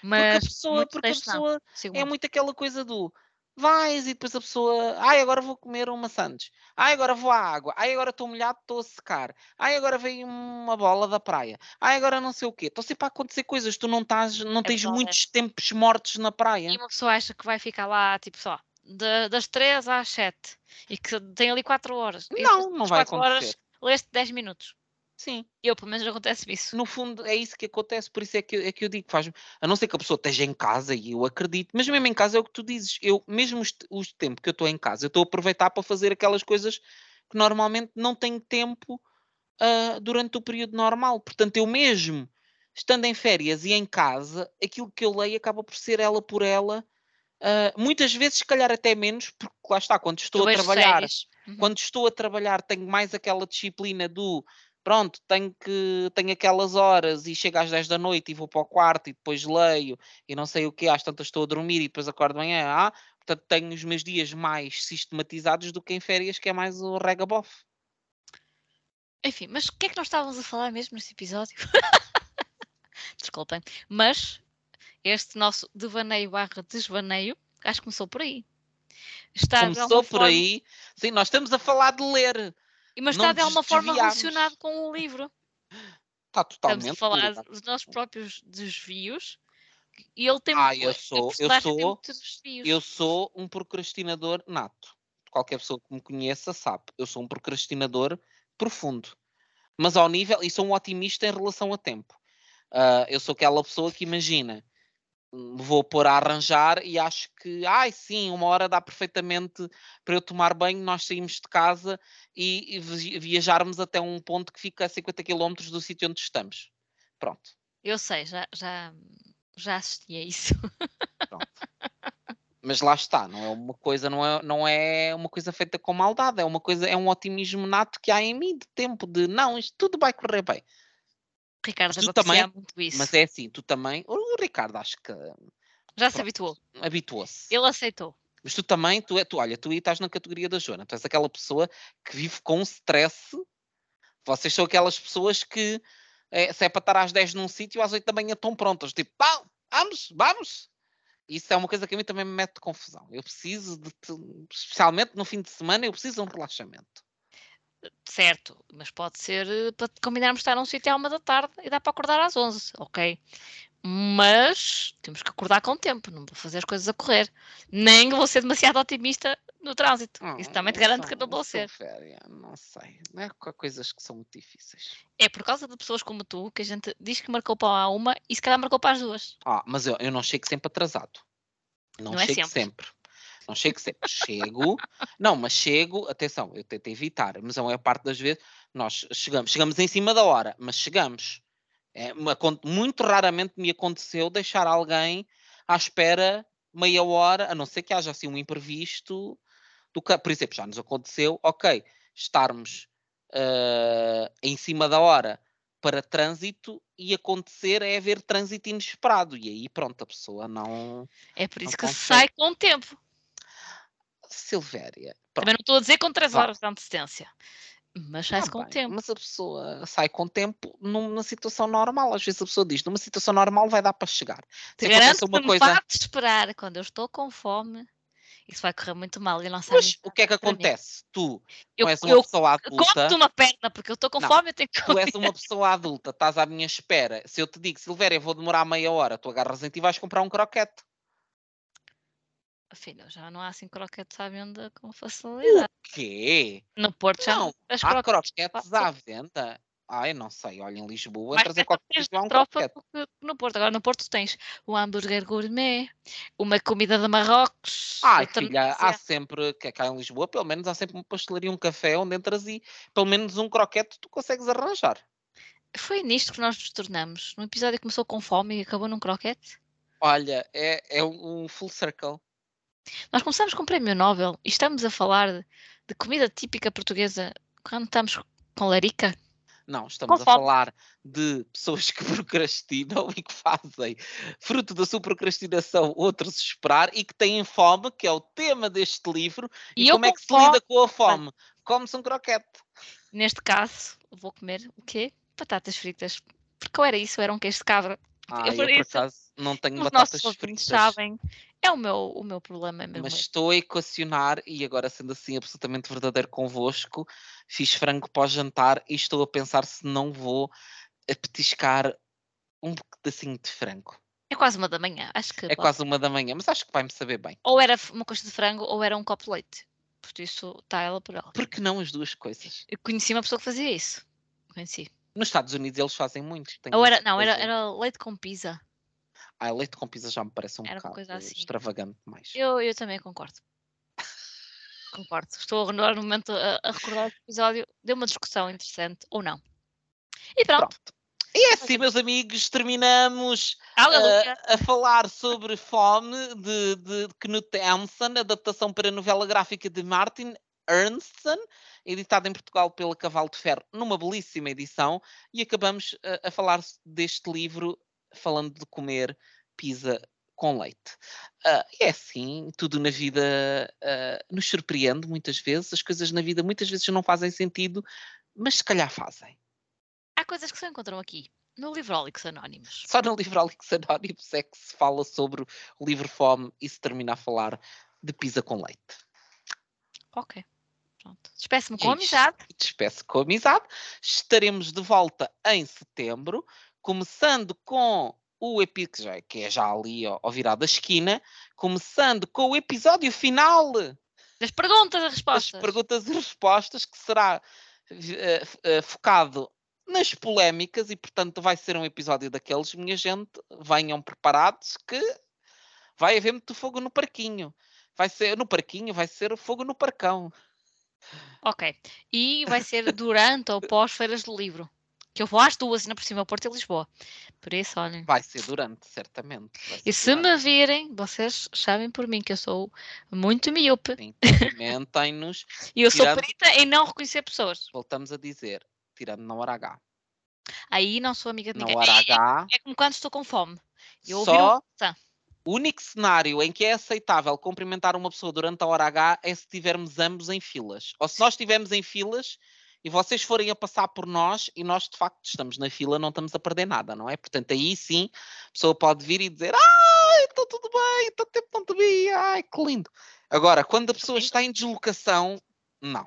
Porque a Mas pessoa, porque a pessoa é muito aquela coisa do vais e depois a pessoa, ai agora vou comer uma sandes, ai agora vou à água, ai agora estou molhado, estou a secar, ai agora veio uma bola da praia, ai agora não sei o quê. Estão sempre a acontecer coisas, tu não, estás, não tens verdade, muitos tempos mortos na praia. E uma pessoa acha que vai ficar lá, tipo, só da- das 3 às 7 e que tem ali 4 horas. E Não, depois não vai 4 horas acontecer. leste 10 minutos. Sim. Eu, pelo menos, acontece isso. no fundo é isso que acontece, por isso é que, eu- é que eu digo, faz, a não ser que a pessoa esteja em casa e eu acredito, mas mesmo em casa é o que tu dizes, eu, mesmo os tempo que eu estou em casa, eu estou a aproveitar para fazer aquelas coisas que normalmente não tenho tempo ah, durante o período normal, portanto eu mesmo estando em férias e em casa, aquilo que eu leio acaba por ser ela por ela, ah, muitas vezes se calhar até menos, porque lá está, quando estou Eu a trabalhar. Uhum. quando estou a trabalhar tenho mais aquela disciplina do pronto, tenho que tenho aquelas horas e chego às 10 da noite e vou para o quarto e depois leio e não sei o que, às tantas estou a dormir e depois acordo de manhã, ah, portanto tenho os meus dias mais sistematizados do que em férias, que é mais o regabof. Enfim, mas o que é que nós estávamos a falar mesmo neste episódio? Desculpem. Mas este nosso devaneio barra desvaneio, acho que começou por aí. Está Começou por forma- aí, sim, nós estamos a falar de ler, Mas está de alguma forma relacionado com o livro. está Estamos totalmente. a falar dos nossos próprios desvios. E ele tem Ah, muito- eu sou- eu sou-. Eu sou um procrastinador nato. Qualquer pessoa que me conheça sabe. Eu sou um procrastinador profundo. Mas ao nível. E sou um otimista em relação a tempo. Ah, eu sou aquela pessoa que imagina. Vou pôr a arranjar e acho que, ai sim, uma hora dá perfeitamente para eu tomar banho. Nós saímos de casa e, e vi- viajarmos até um ponto que fica a 50 km do sítio onde estamos. Pronto. Eu sei, já, já, já assisti a isso. Mas lá está, não é uma coisa, não é, não é uma coisa feita com maldade, é uma coisa, é um otimismo nato que há em mim de tempo de não, isto tudo vai correr bem. Ricardo, tu também muito isso. Mas é assim, tu também, o Ricardo acho que Já se habituou. habituou-se. Ele aceitou. Mas tu também, tu, é, tu olha, tu aí estás na categoria da Joana, tu és aquela pessoa que vive com stress Vocês são aquelas pessoas que, é, se é para estar às 10 num sítio, às 8 da manhã estão prontas. Tipo, pá, vamos, vamos. Isso é uma coisa que a mim também me mete confusão. Eu preciso de, especialmente no fim de semana, eu preciso de um relaxamento. Certo, mas pode ser eh, para combinarmos estar num sítio à uma da tarde e dá para acordar às 11, ok? Mas temos que acordar com o tempo, não vou fazer as coisas a correr. Nem vou ser demasiado otimista no trânsito. Isso também te garanto que não vou ser. Féria, não sei. Não é coisas que são muito difíceis. É por causa de pessoas como tu que a gente diz que marcou para uma e se calhar marcou para as duas. Ah, mas eu, eu não chego sempre atrasado. Não, não é chego é sempre. sempre. Não chego sempre. Chego. não, mas chego. Atenção, eu tento evitar, mas a maior parte das vezes nós chegamos, chegamos em cima da hora, mas chegamos. É, muito raramente me aconteceu deixar alguém à espera meia hora, a não ser que haja assim um imprevisto. Do que, por exemplo, já nos aconteceu, ok, estarmos uh, em cima da hora para trânsito e acontecer é haver trânsito inesperado. E aí, pronto, a pessoa não. É por isso que consegue. sai com o tempo. Silvéria. Pronto. Também não estou a dizer com 3 horas de antecedência. Mas sai-se ah, com o tempo. Mas a pessoa sai com o tempo numa situação normal. Às vezes a pessoa diz, numa situação normal vai dar para chegar. Te garanto uma que coisa... de esperar quando eu estou com fome, isso vai correr muito mal e não Mas o que é que acontece? Mim. Tu eu, és uma eu, pessoa adulta. Eu uma perna porque eu estou com não, fome, eu tenho que comer. Tu és uma pessoa adulta, estás à minha espera. Se eu te digo, Silvéria, vou demorar meia hora, tu agarras em ti e vais comprar um croquete. Filho, já não há assim croquetes à venda com facilidade. O quê? No Porto já não. Há croquetes, croquetes à venda. Ai, não sei, olha, em Lisboa, entras em qualquer sítio, há um croquete. No Porto, agora no Porto tens o hambúrguer gourmet, uma comida de Marrocos. Ai, filha, há sempre, que é cá em Lisboa, pelo menos há sempre uma pastelaria, um café, onde entras e pelo menos um croquete tu consegues arranjar. Foi nisto que nós nos tornamos. No episódio começou com fome e acabou num croquete. Olha, é, é um full circle. Nós começamos com o Prémio Nobel e estamos a falar de, de comida típica portuguesa quando estamos com larica. Não, estamos a falar de pessoas que procrastinam e que fazem, fruto da sua procrastinação, outros esperar e que têm fome, que é o tema deste livro. E, e como é que se lida com a fome? Come-se um croquete. Neste caso, vou comer o quê? Batatas fritas. Porque eu era isso, era um queijo de cabra. Ah, eu, eu por acaso não tenho Os batatas fritas. sabem é o meu, o meu problema é mesmo. Mas estou a equacionar, e agora sendo assim absolutamente verdadeiro convosco, fiz frango para o jantar e estou a pensar se não vou petiscar um pedacinho de frango. É quase uma da manhã, acho que. É pode. quase uma da manhã, mas acho que vai-me saber bem. Ou era uma coxa de frango ou era um copo de leite. Por isso está ela por ela. Por que não as duas coisas? Eu conheci uma pessoa que fazia isso. Conheci. Nos Estados Unidos eles fazem muito. Ou era, não, era, era leite com pizza. Ah, leite com pizza já me parece um Era bocado assim. extravagante demais. Eu, eu também concordo. concordo. Estou no momento a, a recordar o episódio. Deu uma discussão interessante, ou não. E pronto. pronto. E é assim, meus amigos, terminamos uh, a falar sobre Fome de, de Knut Hamsun, adaptação para a novela gráfica de Martin Ernstson, editada em Portugal pela Cavalo de Ferro, numa belíssima edição, e acabamos uh, a falar deste livro falando de comer pizza com leite. Uh, é assim, tudo na vida uh, nos surpreende muitas vezes, as coisas na vida muitas vezes não fazem sentido, mas se calhar fazem. Há coisas que se encontram aqui, no Livrólix Anónimos. Só no Livrólix Anónimos é que se fala sobre o livro fome e se termina a falar de pizza com leite. Ok. Pronto. Despeço-me com amizade. Despeço com amizade. Estaremos de volta em setembro começando com o episódio, que é já ali ao, ao virar da esquina, começando com o episódio final das perguntas e respostas. Das perguntas e respostas, que será uh, uh, focado nas polémicas e, portanto, vai ser um episódio daqueles, minha gente, venham preparados que vai haver muito fogo no parquinho. Vai ser no parquinho, vai ser fogo no parcão. Ok. E vai ser durante ou pós-feiras do livro. Que eu vou às duas, ainda por cima, Porto e Lisboa. Por isso, olhem. Vai ser durante, certamente. E se durante. me virem, vocês sabem por mim que eu sou muito miúpe. Cumprimentem-nos. e eu tirando... sou perita em não reconhecer pessoas. Voltamos a dizer, tirando na hora H. Aí não sou amiga de ninguém. Na hora H. É, é, como quando estou com fome. Eu só... O único cenário em que é aceitável cumprimentar uma pessoa durante a hora H é se estivermos ambos em filas. Ou se nós estivermos em filas e vocês forem a passar por nós e nós de facto estamos na fila, não estamos a perder nada, não é? Portanto, aí sim a pessoa pode vir e dizer: Ai, está tudo bem, tanto tempo não te vi, ai, que lindo. Agora, quando a pessoa está em deslocação, não.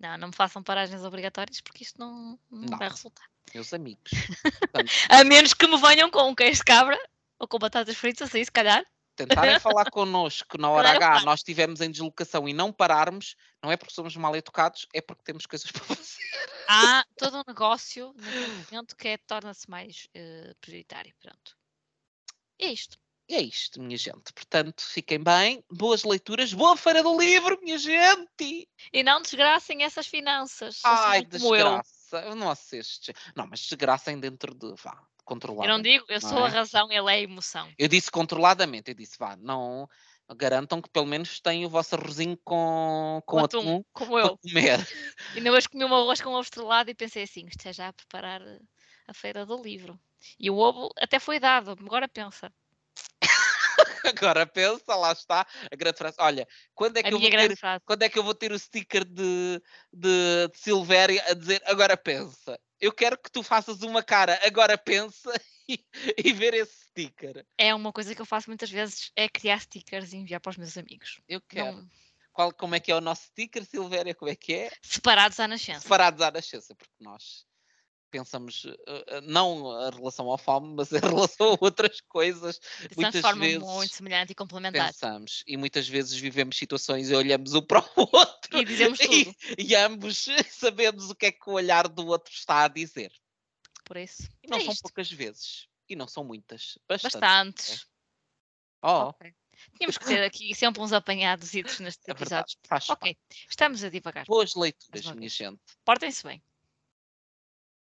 Não, não me façam paragens obrigatórias porque isto não, não, Não. vai resultar. Meus amigos. Portanto, A menos que me venham com um queijo de cabra ou com batatas fritas, aí se calhar. Tentarem falar connosco na hora H, nós estivermos em deslocação e não pararmos, não é porque somos mal educados, é porque temos coisas para fazer. Há todo um negócio naquele momento que é, torna-se mais eh, prioritário. Pronto. E é isto. E é isto, minha gente. Portanto, fiquem bem, boas leituras, boa feira do livro, minha gente! E não desgracem essas finanças. Ai, como eu. desgraça. Eu não assistes. Não, mas desgracem dentro de. Vá, controlado. Eu não digo, eu não sou a é? razão, ele é a emoção. Eu disse controladamente, eu disse, vá, não. Garantam que pelo menos têm o vosso arrozinho com, com Com atum, atum, como eu. comer. E ainda hoje comi um arroz com ovo estrelado e pensei assim, isto é já a preparar eh, a feira do livro. E o ovo até foi dado, agora pensa. Agora pensa, lá está a grande frase. Olha, quando é A que eu vou ter, frase. quando é que eu vou ter o sticker de, de, de Silvéria a dizer agora pensa? Eu quero que tu faças uma cara, agora pensa e, e ver esse sticker. É uma coisa que eu faço muitas vezes, é criar stickers e enviar para os meus amigos. Eu quero. Não- Qual, como é que é o nosso sticker, Silvéria? Como é que é? separados à nascença. Separados à nascença, porque nós pensamos eh, eh, não a relação ao fome, mas em relação a outras coisas. Pensamos muitas de forma vezes muito semelhante e complementar. Pensamos e muitas vezes vivemos situações e olhamos um para o outro E dizemos e, tudo. e ambos sabemos o que é que o olhar do outro está a dizer. Por isso. E não é são isto. poucas vezes. E não são muitas. Bastante. Bastantes. Oh, Ok. Tínhamos que ter aqui sempre uns apanhados nestes é verdade. episódios. Faz parte. Ok, estamos a divagar. Boas leituras, minha gente. Portem-se bem.